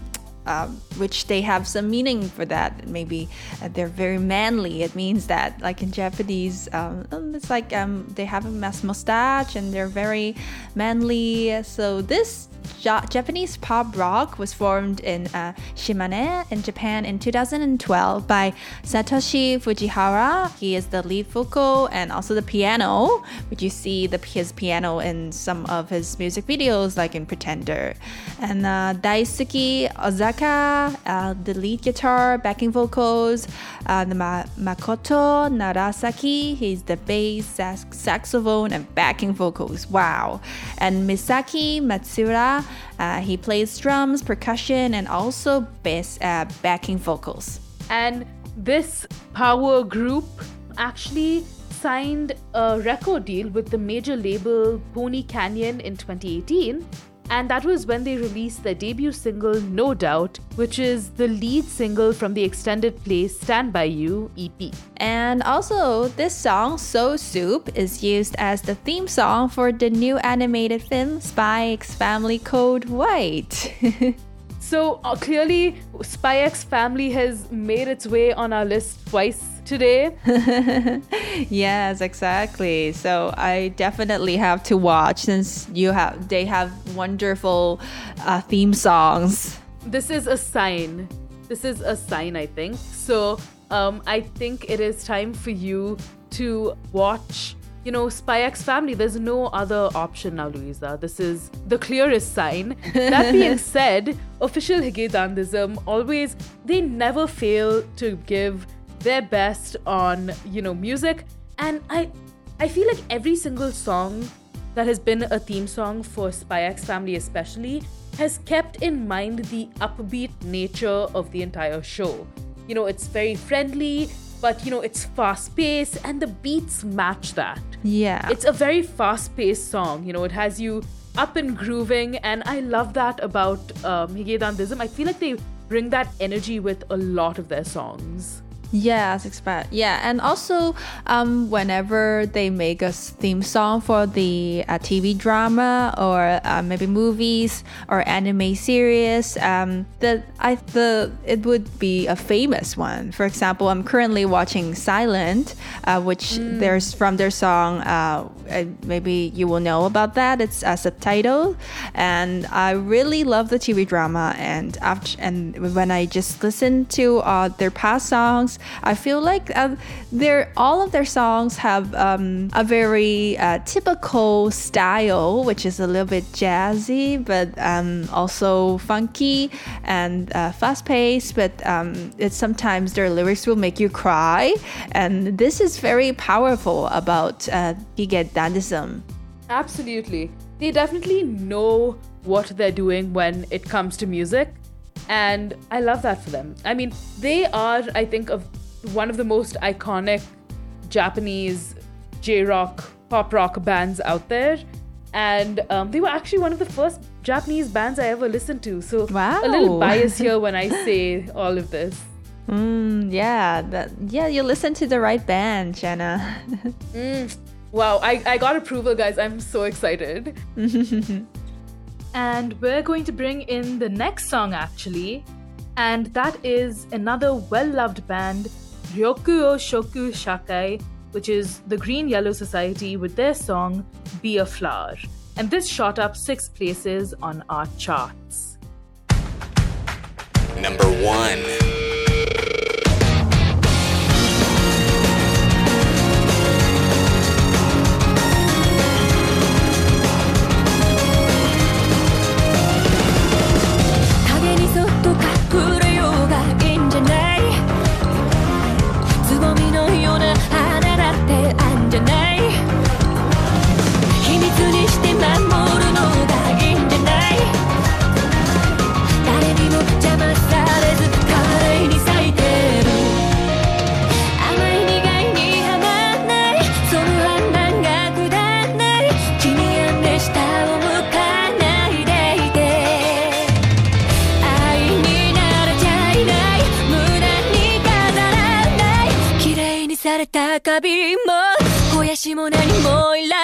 um, which they have some meaning for that. Maybe uh, they're very manly. It means that, like in Japanese, um, um, it's like um, they have a mas- mustache and they're very manly. So this Ja- Japanese pop rock was formed in uh, Shimane in Japan in 2012 by Satoshi Fujihara. He is the lead vocal and also the piano, which you see the, his piano in some of his music videos, like in Pretender. And uh, Daisuke Ozaka, uh, the lead guitar, backing vocals. Uh, Ma- Makoto Narasaki, he's the bass, sax- saxophone, and backing vocals. Wow. And Misaki Matsuura, uh, he plays drums, percussion, and also bass uh, backing vocals. And this power group actually signed a record deal with the major label Pony Canyon in 2018. And that was when they released their debut single, No Doubt, which is the lead single from the extended play Stand By You EP. And also, this song, Soul Soup, is used as the theme song for the new animated film Spy X Family Code White. [LAUGHS] So uh, clearly, Spy X Family has made its way on our list twice today. [LAUGHS] yes, exactly. So I definitely have to watch since you have they have wonderful uh, theme songs. this is a sign. This is a sign, I think. So um, I think it is time for you to watch, you know, Spy X Family. There's no other option now, Luisa. This is the clearest sign. That being [LAUGHS] said, official Higedandism always, they never fail to give their best on, you know, music. And I, I feel like every single song that has been a theme song for Spy X Family, especially, has kept in mind the upbeat nature of the entire show. You know, it's very friendly, but you know, it's fast paced and the beats match that. Yeah. It's a very fast paced song. You know, it has you up and grooving, and I love that about um, Higedandism. I feel like they bring that energy with a lot of their songs. Yes, expect. Yeah, and also um, whenever they make a theme song for the uh, TV drama or uh, maybe movies or anime series, um, the I the it would be a famous one. For example, I'm currently watching Silent, uh, which there's from their song. Uh, uh, maybe you will know about that. It's a subtitle, and I really love the TV drama. And after and when I just listen to uh, their past songs, I feel like uh, their all of their songs have um, a very uh, typical style, which is a little bit jazzy, but um, also funky and uh, fast paced. But um, it's sometimes their lyrics will make you cry, and this is very powerful about uh, Dandism. Absolutely. They definitely know what they're doing when it comes to music. And I love that for them. I mean, they are, I think, of one of the most iconic Japanese J rock, pop rock bands out there. And um, they were actually one of the first Japanese bands I ever listened to. So a little bias here when I [LAUGHS] say all of this. Mm, yeah, that, yeah, you listen to the right band, Shanna. Wow, I, I got approval, guys. I'm so excited. [LAUGHS] and we're going to bring in the next song, actually. And that is another well loved band, Ryokuoushoku Shakai, which is the Green Yellow Society, with their song Be a Flower. And this shot up six places on our charts. Number one. れた花瓶も肥やしも何もいら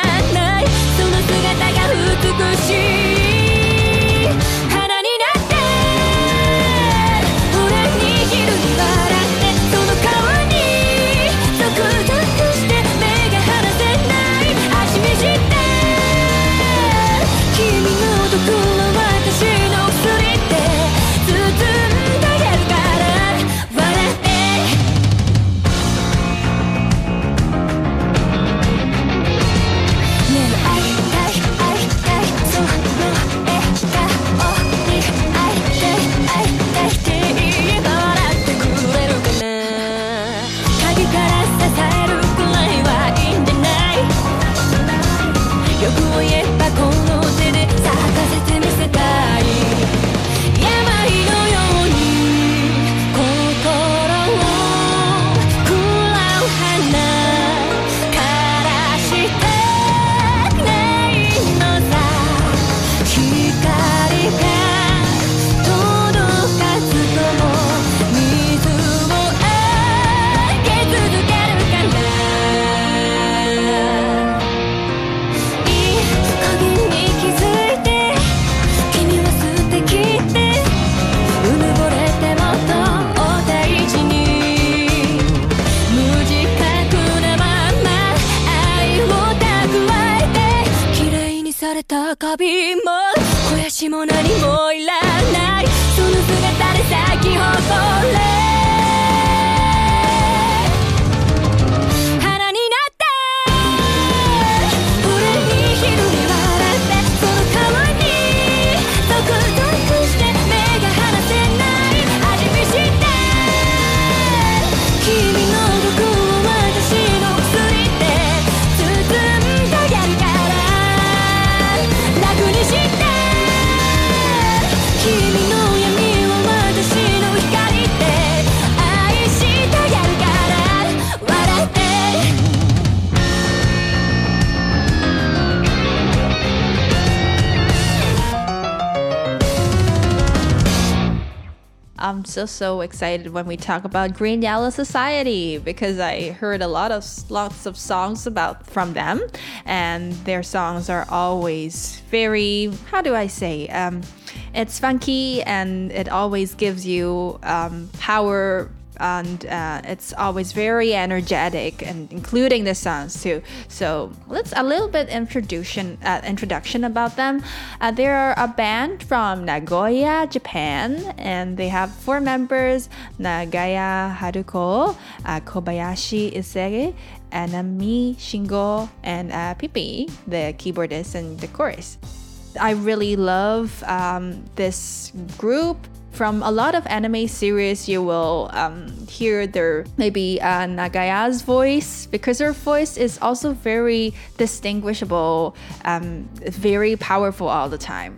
高びも肥やしも何も so so excited when we talk about Green Yellow Society because I heard a lot of lots of songs about from them, and their songs are always very how do I say um, it's funky and it always gives you um, power and uh, it's always very energetic and including the songs too. So let's a little bit introduction uh, introduction about them. Uh, they are a band from nagoya japan and they have four members nagaya haruko uh, kobayashi issei anami shingo and uh, pipi the keyboardist and the chorus. I really love um, this group. From a lot of anime series, you will um, hear their maybe uh, Nagaya's voice because her voice is also very distinguishable, um, very powerful all the time.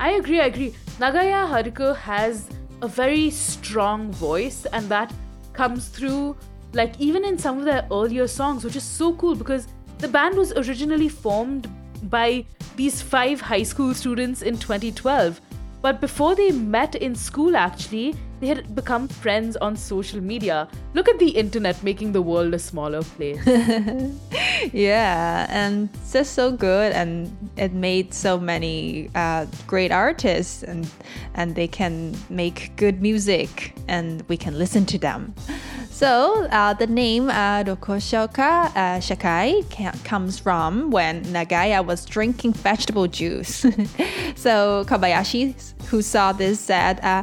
I agree, I agree. Nagaya Haruko has a very strong voice, and that comes through, like, even in some of their earlier songs, which is so cool because the band was originally formed by these five high school students in 2012. But before they met in school, actually, they had become friends on social media. Look at the internet making the world a smaller place. [LAUGHS] Yeah, and it's just so good, and it made so many uh, great artists, and and they can make good music, and we can listen to them. So uh, the name uh, Rokoshoka uh, Shakai comes from when Nagaya was drinking vegetable juice. [LAUGHS] so Kobayashi, who saw this, said, uh,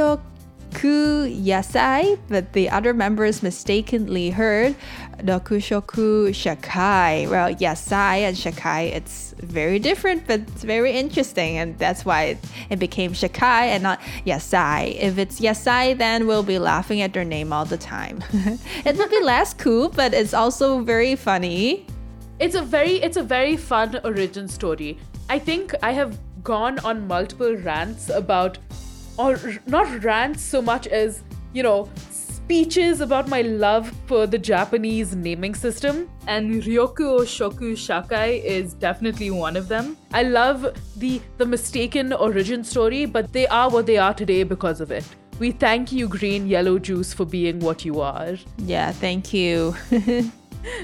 Rokoshoku yasai, but the other members mistakenly heard Rokushoku shakai. Well, yasai and shakai, it's very different, but it's very interesting, and that's why it, it became shakai and not yasai. If it's yasai, then we'll be laughing at their name all the time. [LAUGHS] it would be less cool, but it's also very funny. it's a very it's a very fun origin story i think i have gone on multiple rants about or not rants so much as you know speeches about my love for the japanese naming system and ryoku shoku shakai is definitely one of them i love the the mistaken origin story but they are what they are today because of it We thank you, Green Yellow Juice, for being what you are. Yeah, thank you. [LAUGHS]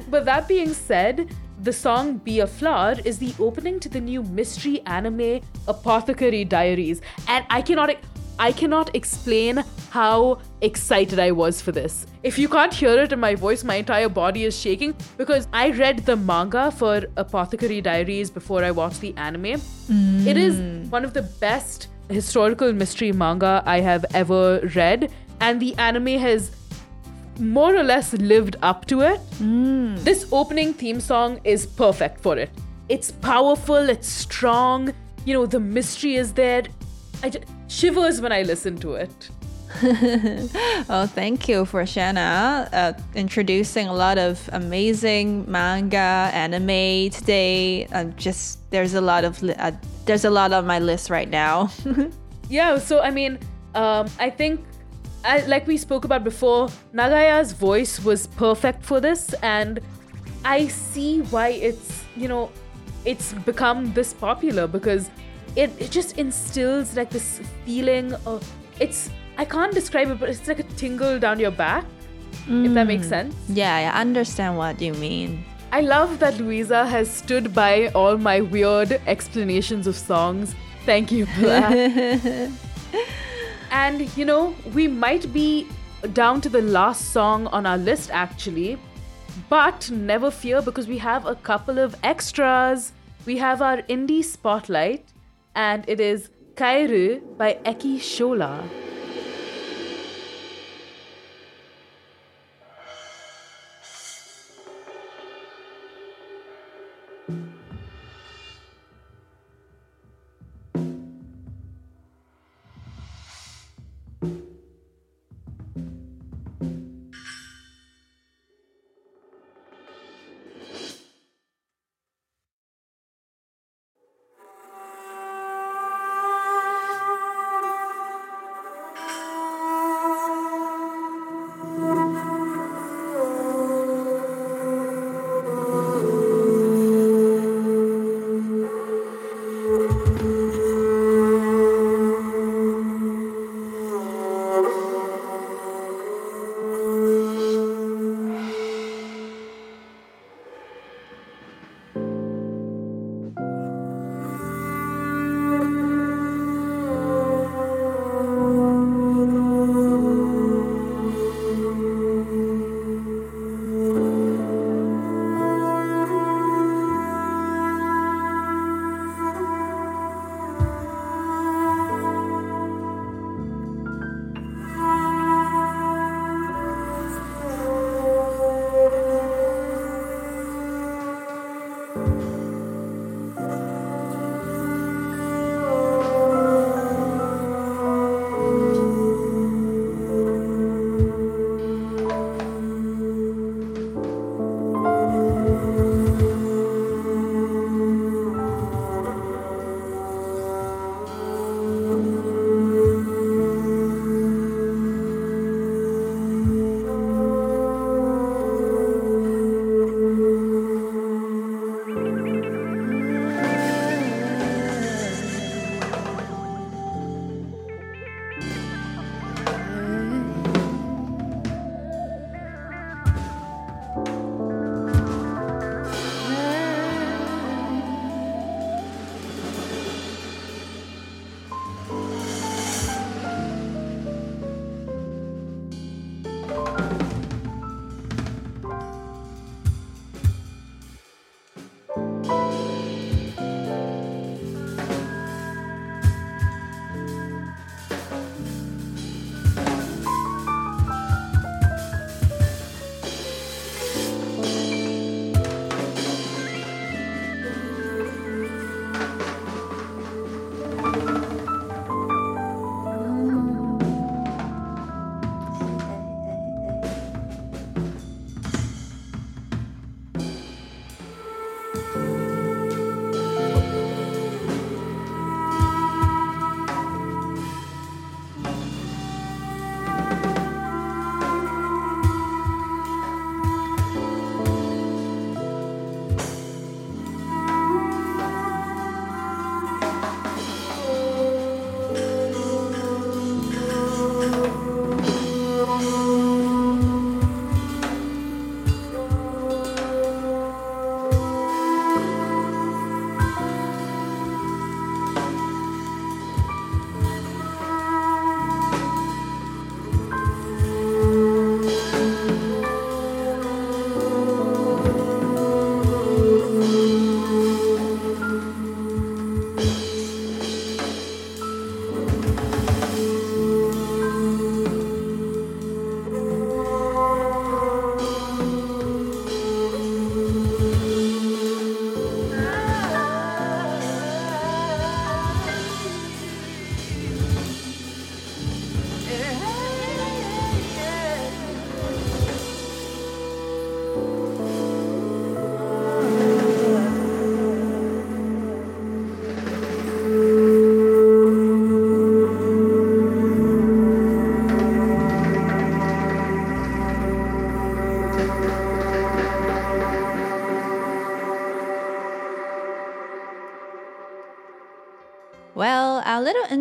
But that being said, the song Be a Flower is the opening to the new mystery anime Apothecary Diaries. And I cannot I cannot explain how excited I was for this. If you can't hear it in my voice, my entire body is shaking because I read the manga for Apothecary Diaries before I watched the anime. Hmm. It is one of the best historical mystery manga I have ever read, and the anime has more or less lived up to it. Hmm. This opening theme song is perfect for it. It's powerful, it's strong, you know, the mystery is there. I just, shivers when I listen to it. [LAUGHS] Oh, thank you for Shanna uh, introducing a lot of amazing manga, anime today. I'm just there's a lot of li- uh, there's a lot on my list right now. [LAUGHS] Yeah, so I mean, um, I think, I, like we spoke about before, Nagaya's voice was perfect for this, and I see why it's, you know, it's become this popular because it, it just instills like this feeling of, it's, I can't describe it, but it's like a tingle down your back, if that makes mm. sense. yeah, I understand what you mean. I love that Luisa has stood by all my weird explanations of songs. Thank you for that. [LAUGHS] and you know, we might be down to the last song on our list actually, but never fear because we have a couple of extras. We have our indie spotlight, and it is Kaeru by Eki Shola.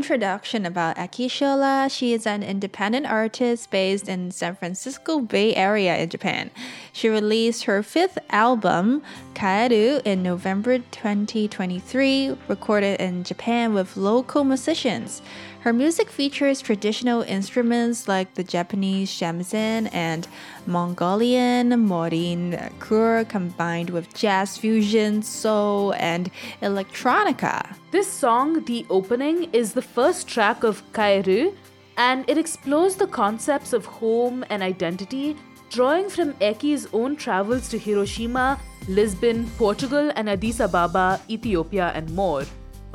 Introduction about Aki Shola. She is an independent artist based in San Francisco Bay Area in Japan. She released her fifth album, Kaeru, in November 2023, recorded in Japan with local musicians. Her music features traditional instruments like the Japanese shamisen and Mongolian morin khuur combined with jazz fusion, soul, and electronica. This song, the opening, is the first track of Kaeru and it explores the concepts of home and identity, drawing from Eki's own travels to Hiroshima, Lisbon, Portugal, and Addis Ababa, Ethiopia, and more.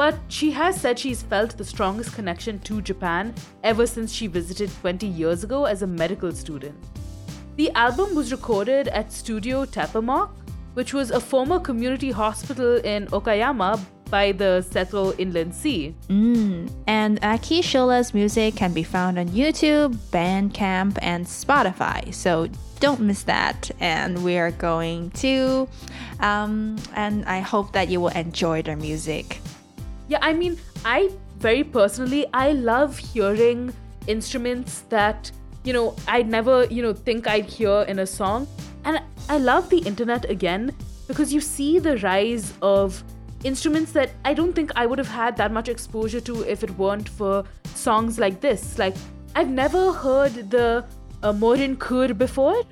But she has said she's felt the strongest connection to Japan ever since she visited 20 years ago as a medical student. The album was recorded at Studio Tepamok, which was a former community hospital in Okayama by the Seto Inland Sea. And Aki Shola's music can be found on YouTube, Bandcamp, and Spotify. So don't miss that. And we are going to, um, and I hope that you will enjoy their music. Yeah, I mean, I very personally, I love hearing instruments that, you know, I'd never, you know, think I'd hear in a song. And I love the internet again because you see the rise of instruments that I don't think I would have had that much exposure to if it weren't for songs like this. Like, I've never heard the uh, Morin Khuur before,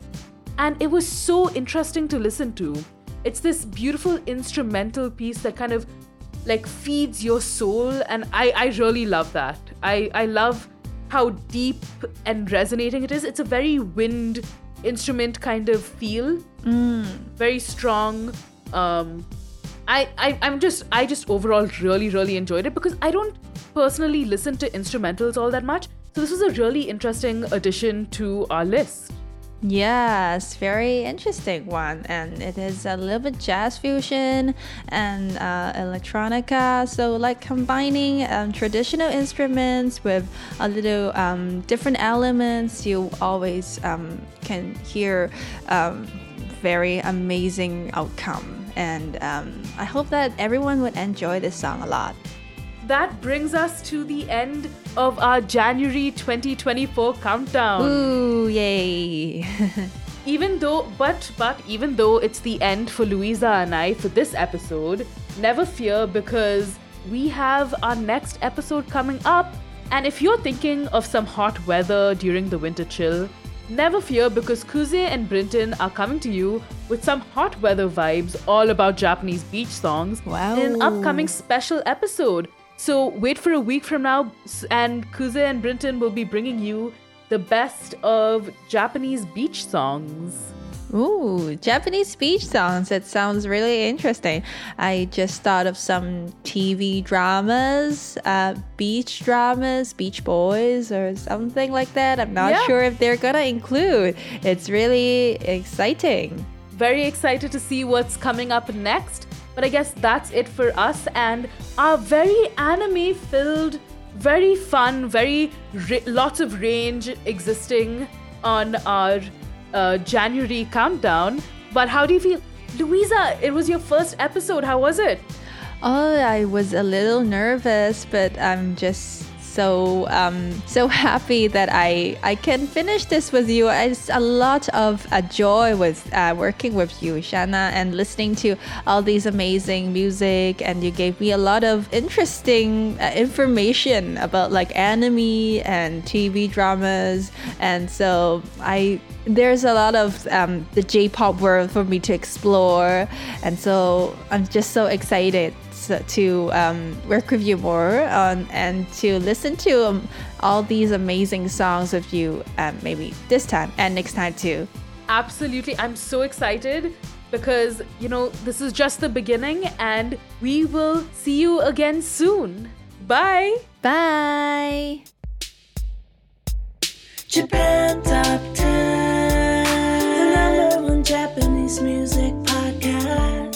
and it was so interesting to listen to. It's this beautiful instrumental piece that kind of like feeds your soul and I, I really love that. I, I love how deep and resonating it is. It's a very wind instrument kind of feel. Very strong. Um I, I I'm just I just overall really, really enjoyed it because I don't personally listen to instrumentals all that much. So this was a really interesting addition to our list. Yes, very interesting one. And it is a little bit jazz fusion and uh, electronica. So, like combining um, traditional instruments with a little um, different elements, you always um, can hear um, very amazing outcome. And um, I hope that everyone would enjoy this song a lot. That brings us to the end of our January 2024 countdown. Ooh, yay! [LAUGHS] Even though, but, but, even though it's the end for Luisa and I for this episode, never fear because we have our next episode coming up. And if you're thinking of some hot weather during the winter chill, never fear because Kuze and Brinton are coming to you with some hot weather vibes all about Japanese beach songs Wow. in an upcoming special episode. So wait for a week from now, and Kuze and Brinton will be bringing you the best of Japanese beach songs. Ooh, Japanese beach songs. It sounds really interesting. I just thought of some TV dramas, uh, beach dramas, Beach Boys, or something like that. I'm not Yeah. sure if they're gonna include. It's really exciting. Very excited to see what's coming up next. But I guess that's it for us and our very anime filled, very fun, very lots of range existing on our uh, January countdown. But how do you feel? Luisa, it was your first episode. How was it? Oh, I was a little nervous, but I'm just so um, so happy that I I can finish this with you. It's a lot of uh, joy with uh, working with you, Shanna, and listening to all these amazing music. And you gave me a lot of interesting uh, information about like anime and TV dramas, and so I there's a lot of um, the J-pop world for me to explore, and so I'm just so excited to um, work with you more on, and to listen to um, all these amazing songs of you um, maybe this time and next time too. Absolutely. I'm so excited because, you know, this is just the beginning and we will see you again soon. Bye. Bye. Japan Top 10, the number one Japanese music podcast.